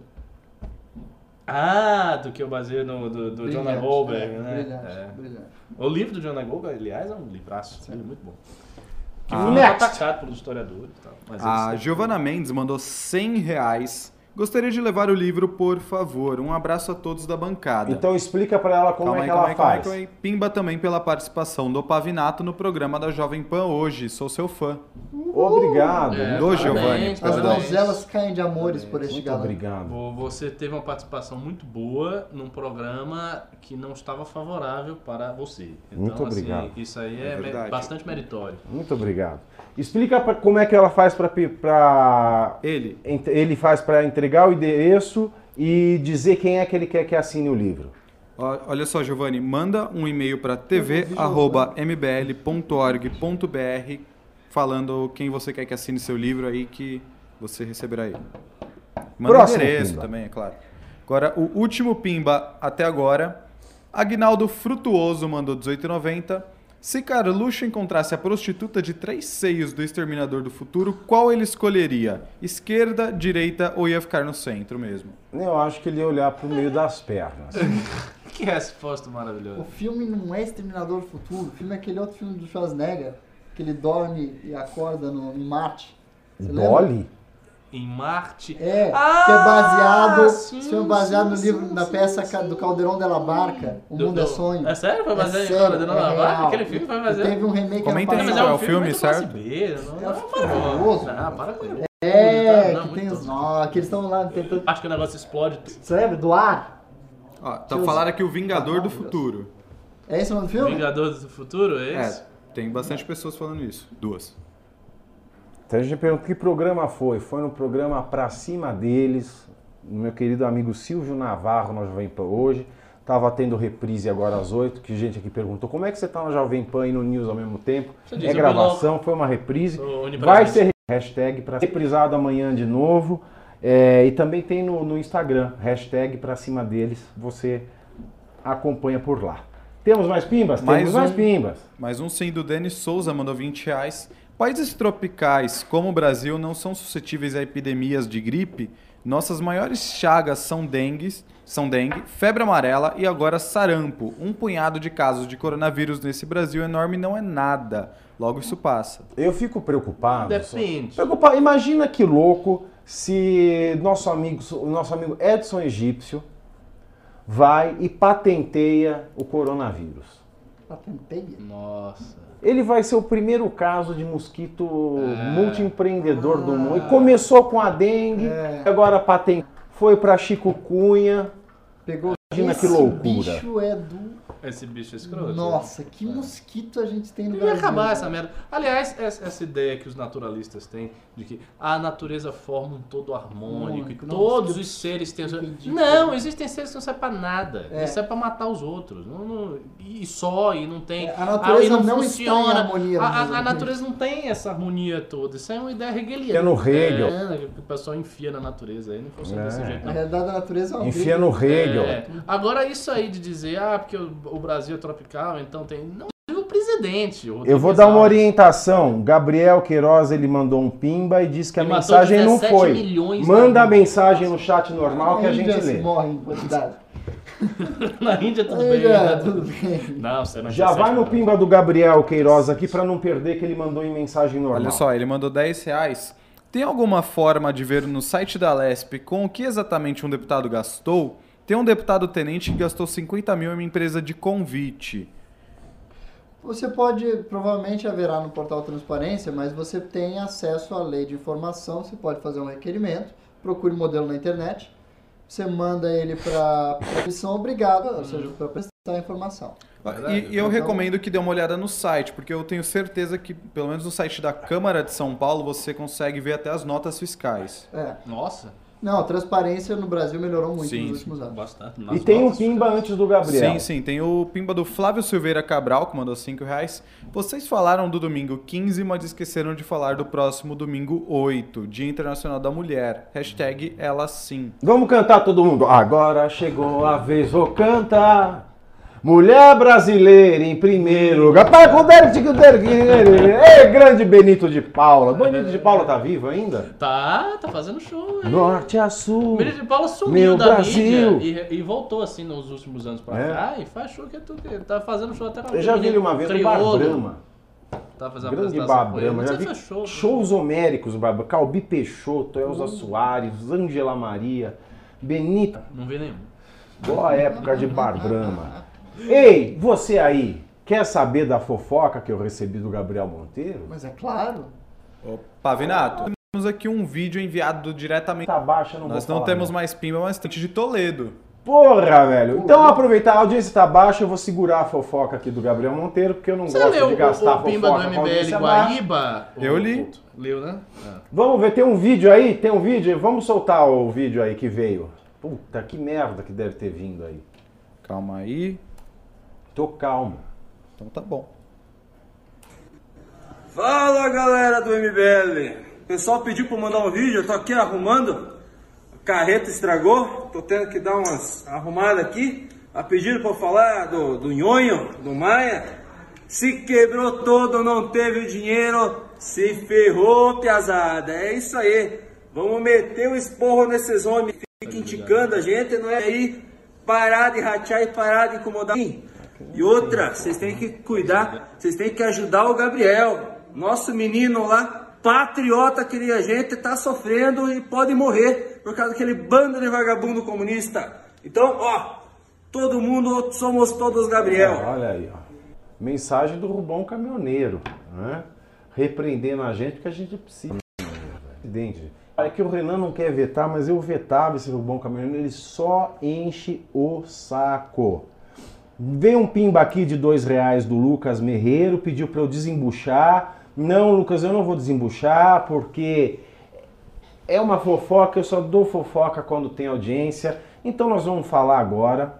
Ah, do que eu baseei no do, do Jonah Goldberg, é, né? Brilhante, É. brilhante. O livro do Jonah Goldberg, aliás, é um livraço, ele é muito bom. Que Ah. foi atacado pelos historiadores e tal. Mas A eles- Giovana Mendes mandou 100 reais. Gostaria de levar o livro, por favor. Um abraço a todos da bancada. Então explica pra ela como calma é aí, que calma ela aí, calma aí, faz. calma aí. Pimba também pela participação do Pavinato no programa da Jovem Pan hoje. Sou seu fã. Obrigado. É, Do Giovanni, As donzelas caem de amores por este Muito galã. obrigado. Vo- Você teve uma participação muito boa num programa que não estava favorável para você. Então, Muito obrigado. Assim, isso aí É é, bastante meritório. Muito obrigado. Explica pra- como é que ela faz para Ele. ele faz para entregar o endereço e dizer quem é que ele quer que assine o livro. Olha só, Giovanni, manda um e-mail para tv@mbl.org.br falando quem você quer que assine seu livro aí que você receberá ele. Manda Próximo endereço Pimba. também, é claro. Agora, o último Pimba até agora. Agnaldo Frutuoso mandou 18,90. Se Carluxo encontrasse a prostituta de três seios do Exterminador do Futuro, qual ele escolheria? Esquerda, direita ou ia ficar no centro mesmo? Eu acho que ele ia olhar pro meio das pernas. Que resposta O maravilhosa. filme não é Exterminador do Futuro. O filme é aquele outro filme do Schwarzenegger, que ele dorme e acorda no, em Marte. Dolly? Em Marte. É, Ah, que é baseado, sim, filme é baseado no livro, sim, na peça do Caldeirão de la Barca, O Do- Mundo é do- Sonho. É sério? Foi baseado em sério, Caldeirão da é Barca? Aquele filme foi baseado. Teve um remake Comenta aí, é o filme, muito certo? B, não, É não, famoso. Ah, para com isso. É, Não, que tem os nó, que eles estão lá tentando... Acho que o negócio explode. Você lembra? Do ar? Ó, tá falando aqui o Vingador do Maravilhoso. Futuro. É esse o nome do filme? Vingadores do Futuro, é esse? É, tem bastante pessoas falando isso. Duas. Então a gente pergunta que programa foi. Foi no programa Pra Cima Deles, no meu querido amigo Silvio Navarro na Jovem Pan hoje. Tava tendo reprise agora às 8, que gente aqui perguntou como é que você tá na Jovem Pan e no News ao mesmo tempo. Disse, É gravação, foi uma reprise. Vai ser hashtag para reprisado amanhã de novo. É, e também tem no, no Instagram, hashtag pra cima deles. Você acompanha por lá. Temos mais pimbas? Mais Temos mais um. pimbas. Mais um sim do Denis Souza mandou 20 reais. Países tropicais como o Brasil não são suscetíveis a epidemias de gripe. Nossas maiores chagas são dengue, são dengue, febre amarela e agora sarampo. Um punhado de casos de coronavírus nesse Brasil enorme não é nada. Logo isso passa. Eu fico preocupado. Depende. Preocupado. Imagina que louco se nosso amigo, o nosso amigo Edson Egípcio vai e patenteia o coronavírus. Patenteia. Nossa. Ele vai ser o primeiro caso de mosquito É. multiempreendedor do mundo. Ele começou com a dengue, É. agora patent... foi para chikungunya. Pegou. Imagina que Esse loucura. bicho é do. Esse bicho é escroto. Nossa, que mosquito a gente tem no Devia Brasil. acabar essa merda. Aliás, essa, essa ideia que os naturalistas têm de que a natureza forma um todo harmônico e Nossa, todos os seres têm. Não, existem seres que não servem pra nada. É. Eles servem pra matar os outros. Não, não- e só, e não tem. É, a natureza e não, não está em funciona. harmonia A, a- a natureza não tem essa harmonia toda. Isso é uma ideia hegeliana. É no Hegel. É, que o pessoal enfia na natureza. Aí não funciona É. desse jeito, Na não. realidade, a natureza é uma Enfia briga. no Hegel. É. Agora, isso aí de dizer, ah, porque o, o Brasil é tropical, então tem. Não, o presidente. o Eu vou dar uma orientação. Gabriel Queiroz ele mandou um pimba e disse que a E matou mensagem não 17 foi. Manda a mensagem no chat normal que a gente lê. morre em quantidade. Na Índia tudo bem. Né? tudo bem. Não, você não Já vai no pimba do Gabriel Queiroz aqui para não perder que ele mandou em mensagem normal. Olha só, ele mandou 10 reais. Tem alguma forma de ver no site da Lesp com o que exatamente um deputado gastou? Tem um deputado tenente que gastou 50 mil em uma empresa de convite. Você pode, provavelmente haverá no portal Transparência, mas você tem acesso à lei de informação, você pode fazer um requerimento, procure o modelo na internet, você manda ele para a comissão obrigada, ou seja, para prestar a informação. Verdade, E, e eu então- recomendo que dê uma olhada no site, porque eu tenho certeza que, pelo menos no site da Câmara de São Paulo, você consegue ver até as notas fiscais. É. Nossa, Não, a transparência no Brasil melhorou muito Sim, nos últimos anos. bastante. E tem notas, pimba antes do Gabriel. Sim, sim. Tem o pimba do Flávio Silveira Cabral, que mandou 5 reais. Vocês falaram do domingo 15, mas esqueceram de falar do próximo domingo 8, Dia Internacional da Mulher. Hashtag ela sim. Vamos cantar todo mundo. Agora chegou a vez, vou cantar. Mulher brasileira em primeiro lugar. Ei, grande Benito de Paula. Benito de Paula tá vivo ainda? Tá, tá fazendo show. hein? Norte a sul. O Benito de Paula sumiu Meu da Brasil. mídia e, e voltou assim nos últimos anos pra É? cá e faz show que é tudo. Tá fazendo show até na Eu já vi ele uma vez no Bar. Brahma. Tá fazendo Grande. Não Já vi show. shows homéricos Brahma. Calbi Peixoto, Elza Soares, Angela Maria, Benito. Não vi nenhum. Boa época de Bar Brahma. Ei, você aí, quer saber da fofoca que eu recebi do Gabriel Monteiro? Mas é claro. Ô, Pavinato, temos aqui um vídeo enviado diretamente. Tá baixa, não Nós não falar, temos mais pimba, mas tem de Toledo. Porra, velho. Então aproveitar, a audiência tá baixa, eu vou segurar a fofoca aqui do Gabriel Monteiro, porque eu não Você gosto leu de o, gastar o Pimba fofoca do com a MBL. Guaíba? Eu li. Leu, né? Ah. Vamos ver, tem um vídeo aí? Tem um vídeo? Vamos soltar o vídeo aí que veio. Puta, que merda que deve ter vindo aí. Calma aí. Tô calmo. Então tá bom. Fala galera do MBL! O pessoal pediu pra eu mandar um vídeo, eu tô aqui arrumando. A carreta estragou, tô tendo que dar umas arrumadas aqui. A pedido pra eu falar do, do Nhonho, do Maia. Se quebrou todo, não teve dinheiro, se ferrou, piazada. É isso aí. Vamos meter o esporro nesses homens que ficam indicando a gente, não é aí parar de ratear e parar de incomodar. E outra, vocês têm que cuidar, vocês têm que ajudar o Gabriel, nosso menino lá, patriota que nem a gente, tá sofrendo e pode morrer por causa daquele bando de vagabundo comunista. Então, ó, todo mundo, somos todos Gabriel. Olha aí, ó. Mensagem do Rubão Caminhoneiro, né? Repreendendo a gente porque a gente precisa. Presidente. É que o Renan não quer vetar, mas eu vetava esse Rubão Caminhoneiro, ele só enche o saco. Veio um pimba aqui de dois reais do Lucas Merreiro, pediu para eu desembuchar. Não, Lucas, eu não vou desembuchar porque é uma fofoca, eu só dou fofoca quando tem audiência. Então nós vamos falar agora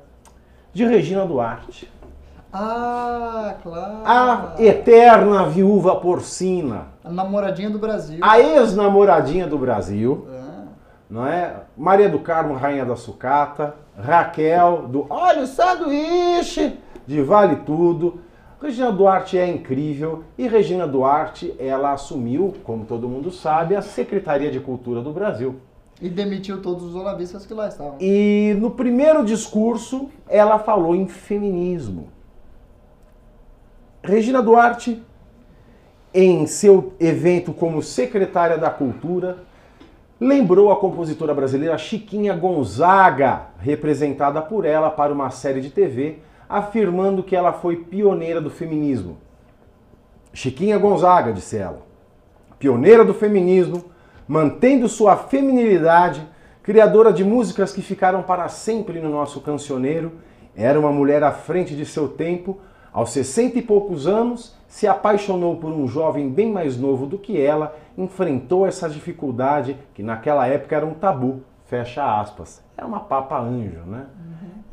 de Regina Duarte. Ah, claro. A eterna viúva porcina. A namoradinha do Brasil. A ex-namoradinha do Brasil, Ah, não é? Maria do Carmo, rainha da sucata. Raquel, do Olha o Sanduíche, de Vale Tudo. Regina Duarte é incrível e Regina Duarte, ela assumiu, como todo mundo sabe, a Secretaria de Cultura do Brasil. E demitiu todos os olavistas que lá estavam. E no primeiro discurso, ela falou em feminismo. Regina Duarte, em seu evento como secretária da Cultura, lembrou a compositora brasileira Chiquinha Gonzaga, representada por ela para uma série de TV, afirmando que ela foi pioneira do feminismo. Chiquinha Gonzaga, disse ela, pioneira do feminismo, mantendo sua feminilidade, criadora de músicas que ficaram para sempre no nosso cancioneiro, era uma mulher à frente de seu tempo. Aos 60 e poucos anos, se apaixonou por um jovem bem mais novo do que ela, enfrentou essa dificuldade que naquela época era um tabu. Fecha aspas. Era uma papa anjo, né?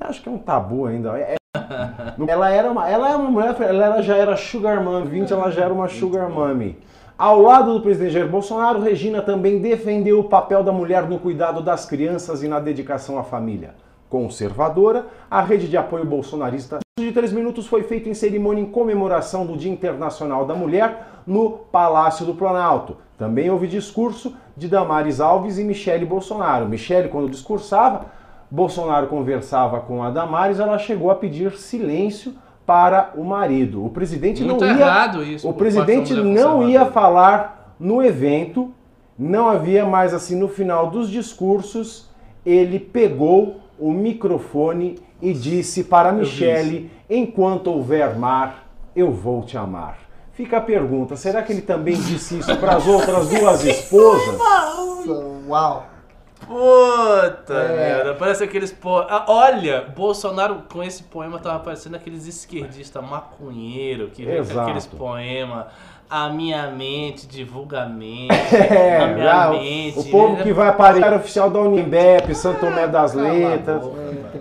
Eu acho que é um tabu ainda. É- ela era uma, ela é uma mulher, ela já era sugar mummy, 20 ela já era uma sugar mummy. Ao lado do presidente Jair Bolsonaro, Regina também defendeu o papel da mulher no cuidado das crianças e na dedicação à família. Conservadora, a rede de apoio bolsonarista de três minutos foi feito em cerimônia em comemoração do Dia Internacional da Mulher no Palácio do Planalto. Também houve discurso de Damares Alves e Michele Bolsonaro. Michele, quando discursava, Bolsonaro conversava com a Damares, ela chegou a pedir silêncio para o marido. O presidente Muito não ia, isso. o presidente não ia falar no evento, não havia mais assim no final dos discursos, ele pegou o microfone e disse para Michele: enquanto houver mar, eu vou te amar. Fica a pergunta: será que ele também disse isso para as outras duas esposas? Uau. Puta É. merda, parece aqueles po... Ah, olha, Bolsonaro com esse poema tava parecendo aqueles esquerdistas maconheiro que Exato. aqueles poemas. A minha mente divulga a mente. É, a minha mente. o povo que vai para o Diário Oficial da Unimbep, Santo Tomé das Letras.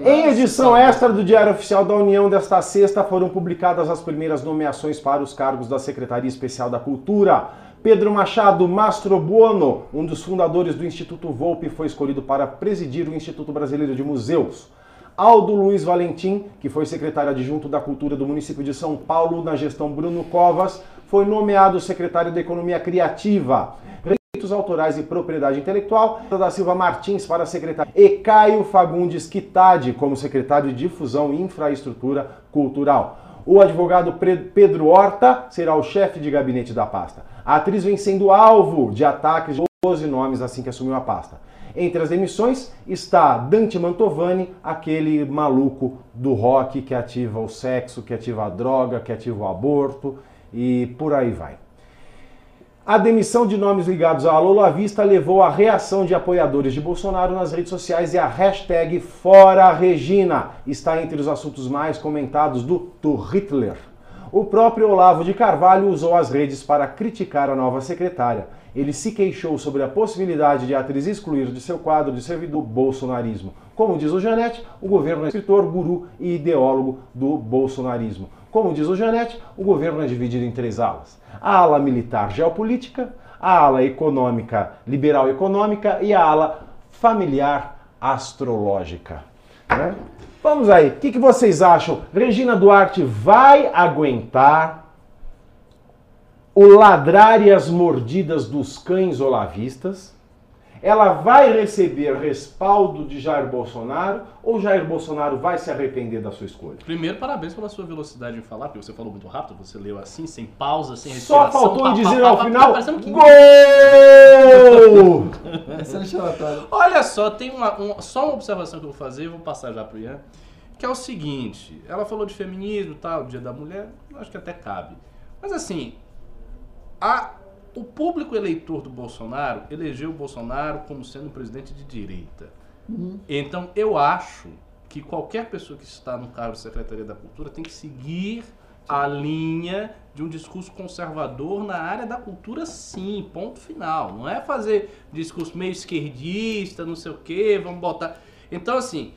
Em edição extra do Diário Oficial da União desta sexta foram publicadas as primeiras nomeações para os cargos da Secretaria Especial da Cultura. Pedro Machado Mastrobuono, um dos fundadores do Instituto Volpe, foi escolhido para presidir o Instituto Brasileiro de Museus. Aldo Luiz Valentim, que foi secretário adjunto da Cultura do município de São Paulo na gestão Bruno Covas, foi nomeado secretário da Economia Criativa. Direitos Autorais e Propriedade Intelectual, da Silva Martins para secretário e Caio Fagundes Quitade como secretário de Difusão e Infraestrutura Cultural. O advogado Pedro Horta será o chefe de gabinete da pasta. A atriz vem sendo alvo de ataques de 12 nomes assim que assumiu a pasta. Entre as demissões está Dante Mantovani, aquele maluco do rock que ativa o sexo, que ativa a droga, que ativa o aborto e por aí vai. A demissão de nomes ligados à Lula Vista levou à reação de apoiadores de Bolsonaro nas redes sociais e a hashtag Fora Regina está entre os assuntos mais comentados do do Hitler. O próprio Olavo de Carvalho usou as redes para criticar a nova secretária. Ele se queixou sobre a possibilidade de a atriz excluir de seu quadro de servidor o bolsonarismo. Como diz o Janete, o governo é escritor, guru e ideólogo do bolsonarismo. Como diz o Janete, o governo é dividido em três alas: a ala militar geopolítica, a ala econômica liberal econômica e a ala familiar astrológica. né? Vamos aí, o que, que vocês acham? Regina Duarte vai aguentar o ladrar e as mordidas dos cães olavistas? Ela vai receber respaldo de Jair Bolsonaro ou Jair Bolsonaro vai se arrepender da sua escolha? Primeiro, parabéns pela sua velocidade em falar, porque você falou muito rápido, você leu assim, sem pausa, sem Só respiração. faltou pá, dizer pá, ao pá, final: parecendo que- Gol! É. Olha só, tem uma, um- só uma observação que eu vou fazer, vou passar já pro Ian, que é o seguinte, ela falou de feminismo, tal, dia da mulher, eu acho que até cabe. Mas assim, a, o público eleitor do Bolsonaro elegeu o Bolsonaro como sendo um presidente de direita. Então eu acho que qualquer pessoa que está no cargo de Secretaria da Cultura tem que seguir a linha de um discurso conservador na área da cultura, sim, ponto final. Não é fazer discurso meio esquerdista, não sei o quê, vamos botar. Então, assim,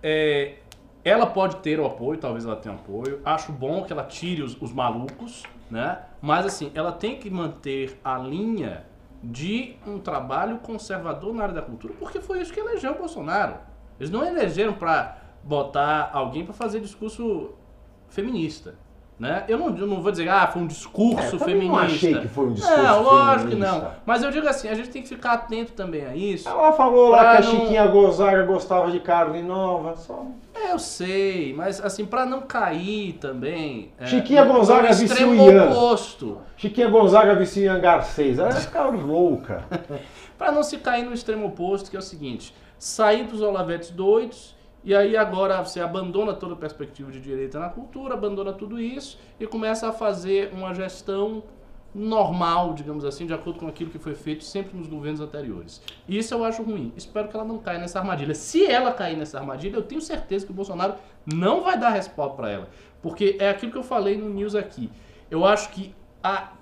é, ela pode ter o apoio, talvez ela tenha apoio. Acho bom que ela tire os, os malucos, né? Mas, assim, ela tem que manter a linha de um trabalho conservador na área da cultura, porque foi isso que elegeu o Bolsonaro. Eles não elegeram para botar alguém para fazer discurso feminista. Né? Eu, não, eu não vou dizer, ah, foi um discurso É, feminista. não achei que foi um discurso Não, lógico que não. Mas eu digo assim, a gente tem que ficar atento também a isso. Ela falou lá que a não- Chiquinha Gonzaga gostava de carne nova. Só... É, eu sei, mas assim, para não cair também. é, Chiquinha no- Gonzaga no extremo o Ian. oposto. Chiquinha Gonzaga vicia Hangar 6. Ela ia ficar louca. Para não se cair no extremo oposto, que é o seguinte: sair dos Olavetes doidos, e aí agora você abandona toda a perspectiva de direita na cultura, abandona tudo isso e começa a fazer uma gestão normal, digamos assim, de acordo com aquilo que foi feito sempre nos governos anteriores. Isso eu acho ruim. Espero que ela não caia nessa armadilha. Se ela cair nessa armadilha, eu tenho certeza que o Bolsonaro não vai dar respaldo para ela. Porque é aquilo que eu falei no news aqui. Eu acho que a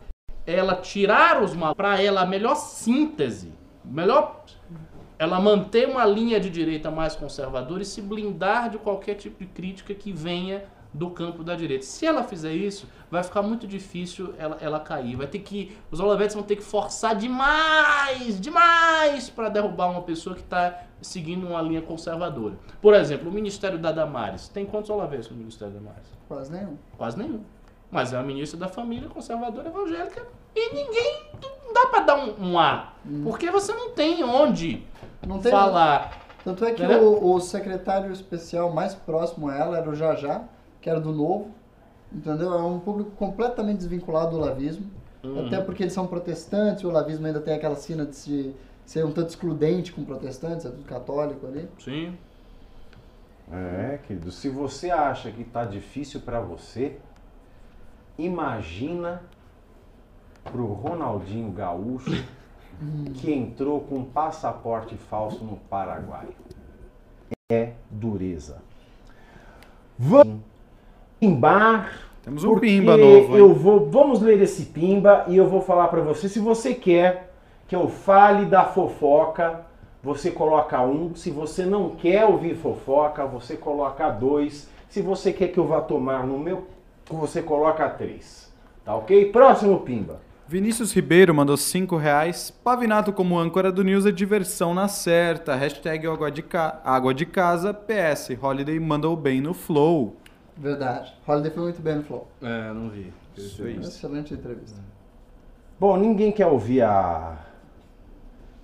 ela tirar os mal para ela a melhor síntese, melhor ela manter uma linha de direita mais conservadora e se blindar de qualquer tipo de crítica que venha do campo da direita. Se ela fizer isso, vai ficar muito difícil ela, ela cair. Vai ter que os Olavetes vão ter que forçar demais, demais para derrubar uma pessoa que está seguindo uma linha conservadora. Por exemplo, o Ministério da Damares. Tem quantos Olavetes no Ministério da Damares? Quase nenhum. Quase nenhum. Mas é a ministra da família conservadora evangélica e ninguém. Não dá pra dar um, um A. Porque você não tem onde Não tem. falar. Tanto é que o, o secretário especial mais próximo a ela era o Jajá, que era do Novo. Entendeu? É um público completamente desvinculado do lavismo. Uhum. Até porque eles são protestantes, o lavismo ainda tem aquela sina de se, ser um tanto excludente com protestantes, é tudo católico ali. Sim. É, querido, se você acha que tá difícil pra você, imagina pro Ronaldinho Gaúcho que entrou com um passaporte falso no Paraguai. É dureza. Vamos pimbar. Temos um pimba novo, hein? Eu vou, vamos ler esse pimba e eu vou falar pra você. Se você quer que eu fale da fofoca, você coloca um. Se você não quer ouvir fofoca, você coloca dois. Se você quer que eu vá tomar no meu, você coloca três. Tá ok? Próximo pimba. Vinícius Ribeiro mandou 5 reais. Pavinato como âncora do News é diversão na certa. Hashtag água de, ca... água de casa. PS. Holiday mandou bem no flow. Verdade. Holiday foi muito bem no Flow. É, não vi. Isso aí. Excelente entrevista. Bom, ninguém quer ouvir a.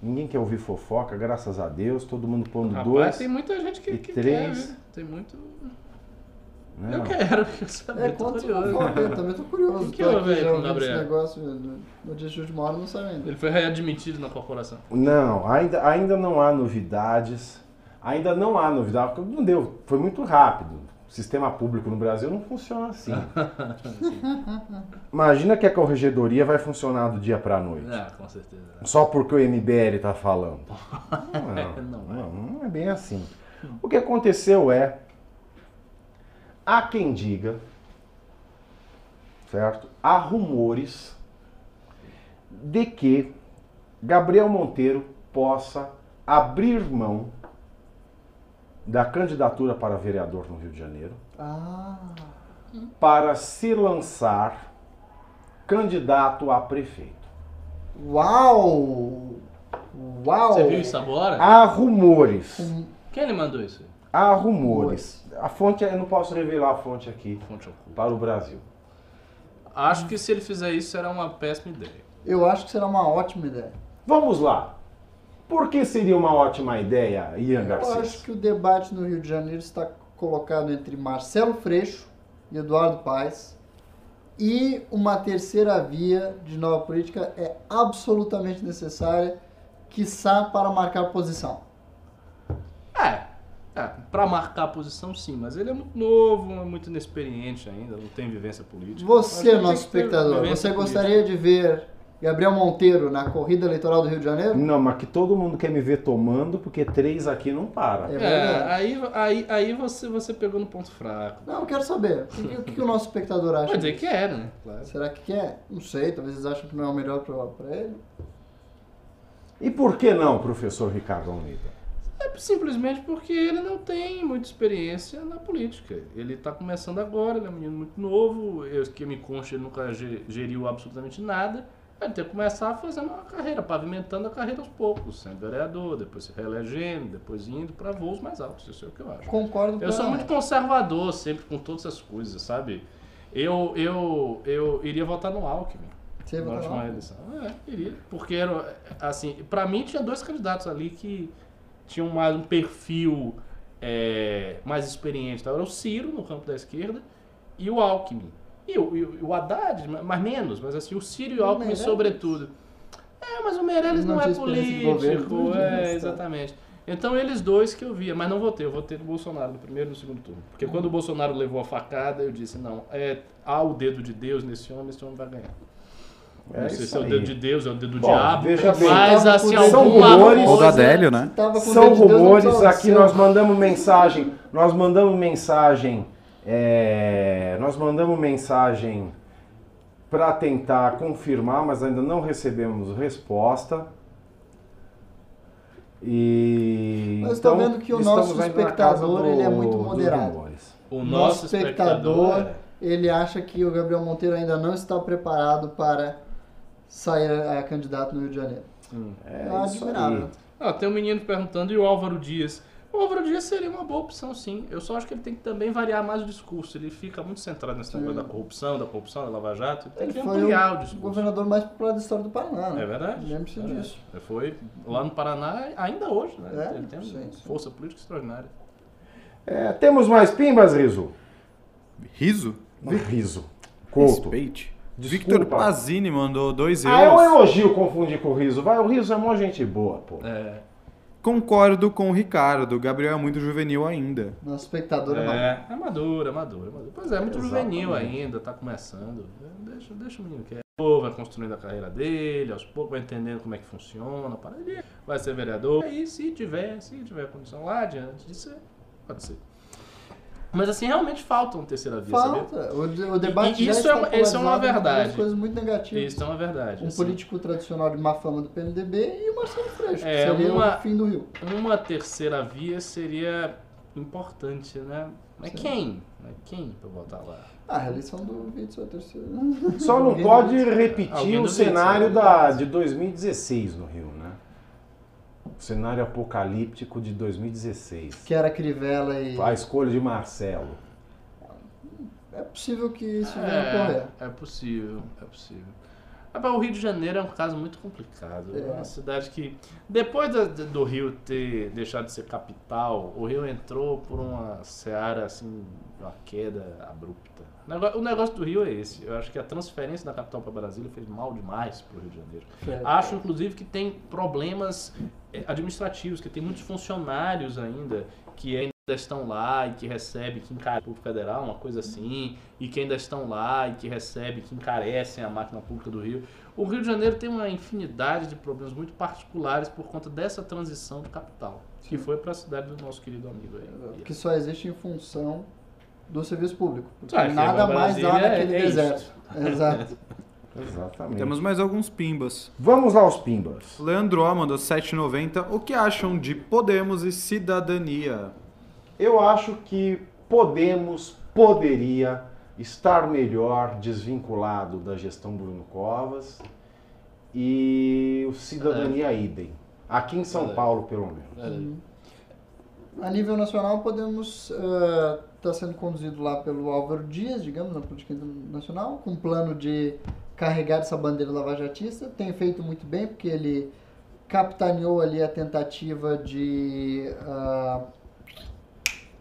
Ninguém quer ouvir fofoca, graças a Deus. Todo mundo pondo Rapaz, dois. tem muita gente que, e que três. quer, viu? Tem muito. Né? Eu quero, eu saber, É, tô curioso. eu também tô curioso. O que houve aí com o Gabriel? negócio, no, dia de última hora não sabe ainda. Ele foi readmitido na corporação. Não, ainda, ainda não há novidades. Ainda não há novidade. porque Não deu. Foi muito rápido. O sistema público no Brasil não funciona assim. Imagina que a corregedoria vai funcionar do dia para noite. Ah, com certeza. Só porque o MBL está falando. Não, Não é. não, não é bem assim. O que aconteceu é. Há quem diga, certo? Há rumores de que Gabriel Monteiro possa abrir mão da candidatura para vereador no Rio de Janeiro Ah, para se lançar candidato a prefeito. uau! Uau! Você viu isso agora? Há rumores. Quem ele mandou isso? Há rumores. A fonte, eu não posso revelar a fonte aqui Fonte para o Brasil. Acho que se ele fizer isso será uma péssima ideia. Eu acho que será uma ótima ideia. Vamos lá. Por que seria uma ótima ideia, Ian Eu Garcia? acho que o debate no Rio de Janeiro está colocado entre Marcelo Freixo e Eduardo Paes. E uma terceira via de nova política é absolutamente necessária, quiçá para marcar posição. É, é para marcar a posição sim, mas ele é muito novo, é muito inexperiente ainda, não tem vivência política. Você, nosso espectador, você política. gostaria de ver Gabriel Monteiro na corrida eleitoral do Rio de Janeiro? Não, mas que todo mundo quer me ver tomando, porque três aqui não para. É É, verdade. aí, aí, aí você, você pegou no ponto fraco. Não, eu quero saber. O que, o que o nosso espectador acha? Pode dizer que é, né? Claro. Será que quer? Não sei, talvez eles acham que não é o melhor para ele. E por que não, professor Ricardo Almeida? É simplesmente porque ele não tem muita experiência na política. Ele está começando agora, ele é um menino muito novo, eu que me consta, ele nunca ge- geriu absolutamente nada. Vai ter que começar fazendo uma carreira, pavimentando a carreira aos poucos, sendo vereador, depois se reelegendo, depois indo para voos mais altos. Isso é o que eu acho. Concordo Eu sou muito conservador sempre com todas essas coisas, sabe? Eu, eu, eu iria votar no Alckmin. Você na última eleição. É, iria. Porque, era, assim, pra mim tinha dois candidatos ali que tinham mais um perfil é, mais experiente. Tá? Era o Ciro, no campo da esquerda, e o Alckmin. E o, e o- Haddad, mas menos, mas assim, o Ciro e o Alckmin sobretudo. É, mas o Meirelles Não não, é governo, político. É, tinha, exatamente. Então eles dois que eu via, mas não votei, eu votei no Bolsonaro no primeiro e no segundo turno. Porque quando o Bolsonaro levou a facada, eu disse, não, é, há o dedo de Deus nesse homem, esse homem vai ganhar. É não sei se é o dedo de Deus, é o dedo do Bom, diabo, veja bem, mas assim, são alguma rumores- Ou Adélio, né? São de Deus, rumores precisava aqui, nós mandamos mensagem, nós mandamos mensagem, é, nós mandamos mensagem para tentar confirmar, mas ainda não recebemos resposta. E Mas tô então, vendo que o estamos nosso espectador, do- ele é muito moderado. rumores. O Nosso nosso espectador, espectador, é. ele acha que o Gabriel Monteiro ainda não está preparado para sair a, a candidato no Rio de Janeiro. É É isso admirável. Ah, tem um menino perguntando, e o Álvaro Dias? O Álvaro Dias seria uma boa opção, sim. Eu só acho que ele tem que também variar mais o discurso. Ele fica muito centrado nesse negócio da corrupção, da corrupção, da Lava Jato. Ele tem Ele que foi ampliar o o discurso. governador mais popular da história do Paraná, né? É verdade. Lembre-se É disso. Ele foi lá no Paraná, ainda hoje, né? É, ele tem sim, uma sim. força política extraordinária. É, temos mais pimbas, Riso? Riso? Riso. Couto. Respeite. Desculpa. Victor Pazini mandou 2 Ah, é um euros. elogio confundir com o Riso. Vai, o Riso é mó gente boa, pô. É, Concordo com o Ricardo. O Gabriel é muito juvenil ainda. Nosso espectador é, é, é maduro, é maduro, é maduro. Pois é, é muito Exatamente. juvenil ainda, tá começando. Deixa, deixa o menino quieto. Vai construindo a carreira dele, aos poucos vai entendendo como é que funciona. para ele Vai ser vereador. Aí, se tiver, se tiver condição lá adiante de ser, pode ser. Mas assim, realmente falta uma terceira via? Falta. O, de- o debate E já isso está é uma- isso é uma por verdade. duas coisas muito negativas. Isso é uma verdade. Um assim. político tradicional de má fama do PMDB e o Marcelo Freixo, É, que seria uma- o fim do Rio. Uma terceira via seria importante, né? Mas Sim. quem? Mas quem pra botar lá? Ah, a reeleição do Witzel é a terceira. Só não pode repetir Alguém o cenário da, de 2016 no Rio, né? O cenário apocalíptico de 2016. Que era Crivella e. A escolha de Marcelo. É possível que isso venha a ocorrer. É, é possível, é possível. Rapaz, o Rio de Janeiro é um caso muito complicado. É É. uma cidade que, depois da- do Rio ter deixado de ser capital, o Rio entrou por uma seara, assim, uma queda abrupta. O negócio, do Rio é esse. Eu acho que a transferência da capital para Brasília fez mal demais para o Rio de Janeiro. É. Acho, inclusive, que tem problemas eh, administrativos, que tem muitos funcionários ainda que ainda estão lá e que recebem, que encarecem o federal, uma coisa assim, e que ainda estão lá e que recebem, que encarecem a máquina pública do Rio. O Rio de Janeiro tem uma infinidade de problemas muito particulares por conta dessa transição de capital, que foi para a cidade do nosso querido amigo aí. Que só existe em função do serviço público. Porque Ah, que nada mais há Brasília naquele é- é deserto. Exato. Exatamente. Temos mais alguns pimbas. Vamos lá aos pimbas. Leandro O mandou 7,90. O que acham de Podemos e cidadania? Eu acho que Podemos poderia estar melhor desvinculado da gestão Bruno Covas e o Cidadania Idem. Aqui em São Verdade. Paulo, pelo menos. Peraí. A nível nacional, podemos estar sendo conduzido lá pelo Álvaro Dias, digamos, na política internacional, com um plano de carregar essa bandeira lavajatista. Tem feito muito bem, porque ele capitaneou ali a tentativa de ah,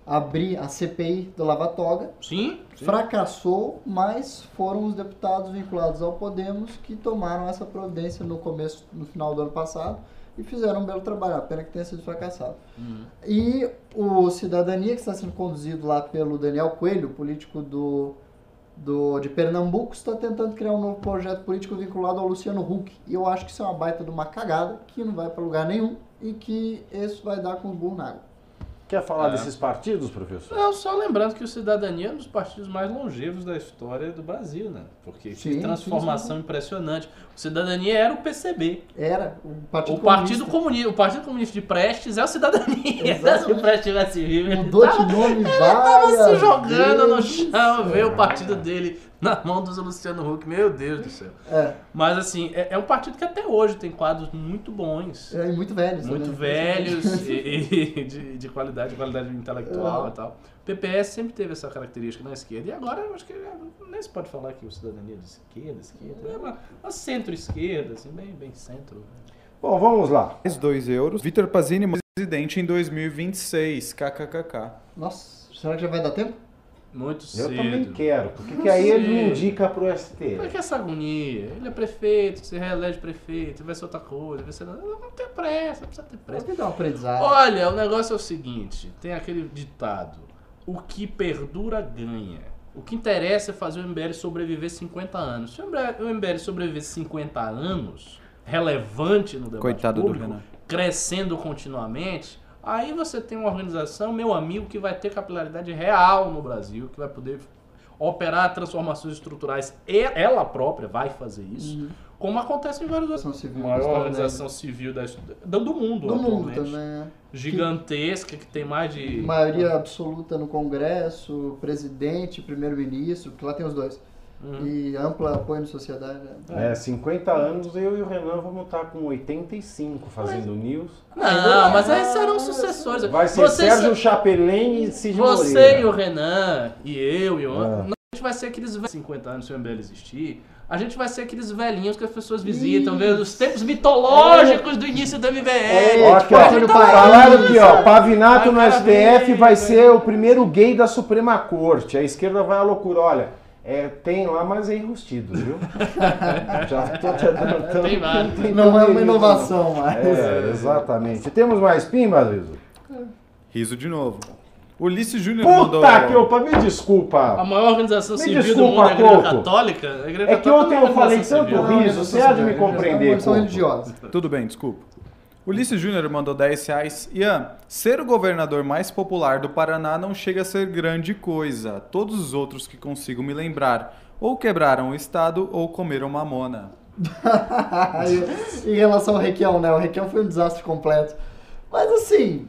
abrir a CPI do Lava Toga. Sim, sim. Fracassou, mas foram os deputados vinculados ao Podemos que tomaram essa providência no começo, no final do ano passado e fizeram um belo trabalho. A pena que tenha sido fracassado. Uhum. E o Cidadania, que está sendo conduzido lá pelo Daniel Coelho, político do, do, de Pernambuco, está tentando criar um novo projeto político vinculado ao Luciano Huck. E eu acho que isso é uma baita de uma cagada, que não vai para lugar nenhum e que isso vai dar com o burro na água. Quer falar É. desses partidos, professor? Não, só lembrando que o Cidadania é um dos partidos mais longevos da história do Brasil, né? Porque Sim, transformação impressionante. O Cidadania era o PCB. Era o Partido o Partido Comunista. Comunista, o Partido Comunista de Prestes é o Cidadania. Exatamente. Se o Prestes tivesse vivo, ele tava, nome tava várias se jogando no vezes. chão, ver o partido dele na mão do Luciano Huck, meu Deus do céu. É, Mas assim, é, é um partido que até hoje tem quadros muito bons. é muito velho. muito né? velhos e, e de, de qualidade, qualidade intelectual É. e tal. O PPS sempre teve essa característica na esquerda. E agora eu acho que é, nem se pode falar que o cidadania é de esquerda, esquerda. É uma, uma centro-esquerda, assim, bem, bem centro. Bom, vamos lá. Mais 2 euros. Vitor Pazini, presidente em 2026. KKKK. Nossa, será que já vai dar tempo? Muito Eu cedo. também quero, porque que aí ele me Cedo. indica pro ST. Por que essa agonia? Ele é prefeito, se reelege prefeito, vai ser outra coisa, vai ser. Não, não tem pressa, não precisa ter pressa. me dá um aprendizado. Olha, o negócio é o seguinte: tem aquele ditado: o que perdura ganha. O que interessa é fazer o MBL sobreviver 50 anos. Se o MBL sobreviver 50 anos, relevante no debate Coitado do público, Renan. crescendo continuamente, aí você tem uma organização, meu amigo, que vai ter capilaridade real no Brasil, que vai poder operar transformações estruturais. E ela própria vai fazer isso, Uhum. como acontece em vários outros. Organização civil. A maior Estado organização civil da, do do mundo, do mundo também. é. Gigantesca, que tem mais de. Maioria absoluta no Congresso, presidente, primeiro-ministro, porque lá tem os dois. Uhum. E ampla apoio na sociedade. né? É, 50 anos, eu e o Renan vamos estar com 85 fazendo news. Não, mas aí serão sucessores. Vai ser Você- Sérgio Chapelin e Cid Você Moreira. e o Renan, e eu e o Ah. A gente vai ser aqueles velhos 50 anos se o MBL existir. A gente vai ser aqueles velhinhos que as pessoas visitam, vendo os tempos mitológicos do início do MBL. É, Ó, tipo, aqui, ó, país. falaram aqui, ó, Pavinato no Vai, STF vai. ser o primeiro gay da Suprema Corte. A esquerda vai à loucura. Olha, é, tem lá, mas é enrustido, viu? Já tô te adiantando. Tem Não é uma inovação, mas. É, exatamente. Temos mais pimba, Liso? Riso de novo. Ulisses Júnior mandou... Puta que opa, me A desculpa. maior organização Me civil do desculpa, mundo é a Igreja. Católica. A Igreja É que ontem é eu falei organização tanto riso, você há de me compreender, São Coco. religiosos. Tudo bem, desculpa. Ulisses Júnior mandou 10 reais. Ian, ser o governador mais popular do Paraná não chega a ser grande coisa. Todos os outros que consigo me lembrar ou quebraram o estado ou comeram mamona. Em relação ao Requião, né? O Requião foi um desastre completo. Mas assim,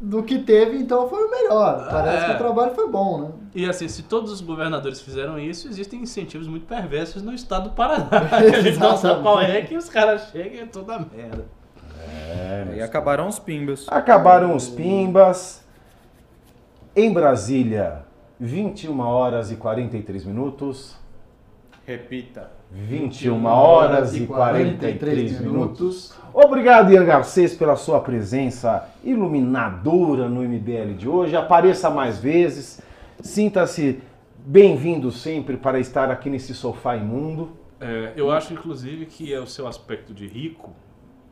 do que teve, então foi o melhor. Parece É. que o trabalho foi bom, né? E assim, se todos os governadores fizeram isso, existem incentivos muito perversos no estado do Paraná. a gente não sabe qual é que os caras chegam e é toda merda. E acabaram os pimbas. Acabaram os pimbas. Em Brasília, 21 horas e 43 minutos. Repita. 21 horas e 43 minutos. Obrigado, Ian Garcês, pela sua presença iluminadora no MBL de hoje. Apareça mais vezes. Sinta-se bem-vindo sempre para estar aqui nesse sofá imundo. É, eu acho, inclusive, que é o seu aspecto de rico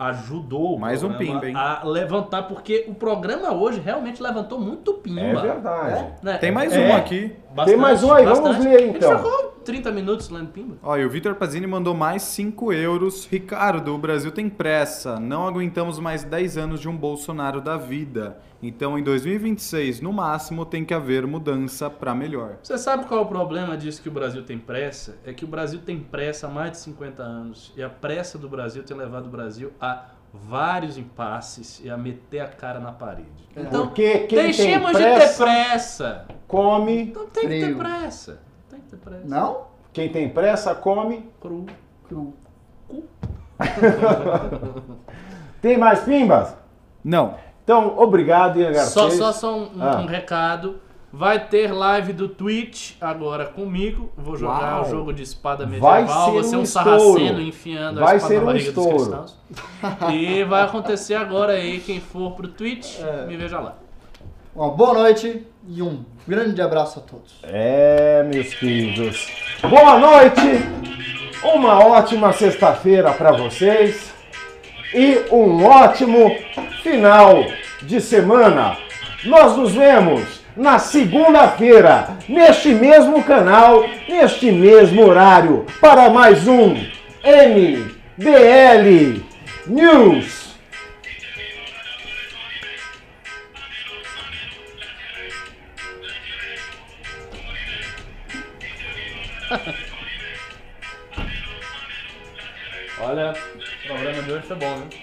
ajudou Mais um pimba, hein? a levantar, porque o programa hoje realmente levantou muito pimba. É verdade. Né? Tem mais É, um aqui. Bastante, Tem mais um aí, vamos bastante. ler, então. A gente ficou 30 minutos lendo pimba. Ó, e o Vitor Pazini mandou mais 5 euros. Ricardo, o Brasil tem pressa. Não aguentamos mais 10 anos de um Bolsonaro da vida. Então, em 2026, no máximo, tem que haver mudança pra melhor. Você sabe qual é o problema disso que o Brasil tem pressa? É que o Brasil tem pressa há mais de 50 anos. E a pressa do Brasil tem levado o Brasil a vários impasses e a meter a cara na parede. Então, Porque quem tem deixemos de ter pressa, pressa. come. Então tem que ter Frio. pressa. Tem que ter pressa. Não? Quem tem pressa, come. Cru. Cru. Tem mais pimbas? Não. Então, obrigado, Ian Garcês. Só, só, só um- Ah. um recado. Vai ter live do Twitch agora comigo. Vou jogar Uau. o jogo de espada Vai medieval. ser Vou ser um um sarraceno enfiando Vai a espada ser na um barriga dos estouro. cristãos. E vai acontecer agora aí. Quem for pro Twitch, É. me veja lá. Uma boa noite e um grande abraço a todos. É, meus queridos. Boa noite. Uma ótima sexta-feira para vocês e um ótimo final de semana. Nós nos vemos na segunda-feira, neste mesmo canal, neste mesmo horário, para mais um MBL News. Olha, o programa de hoje foi bom, né?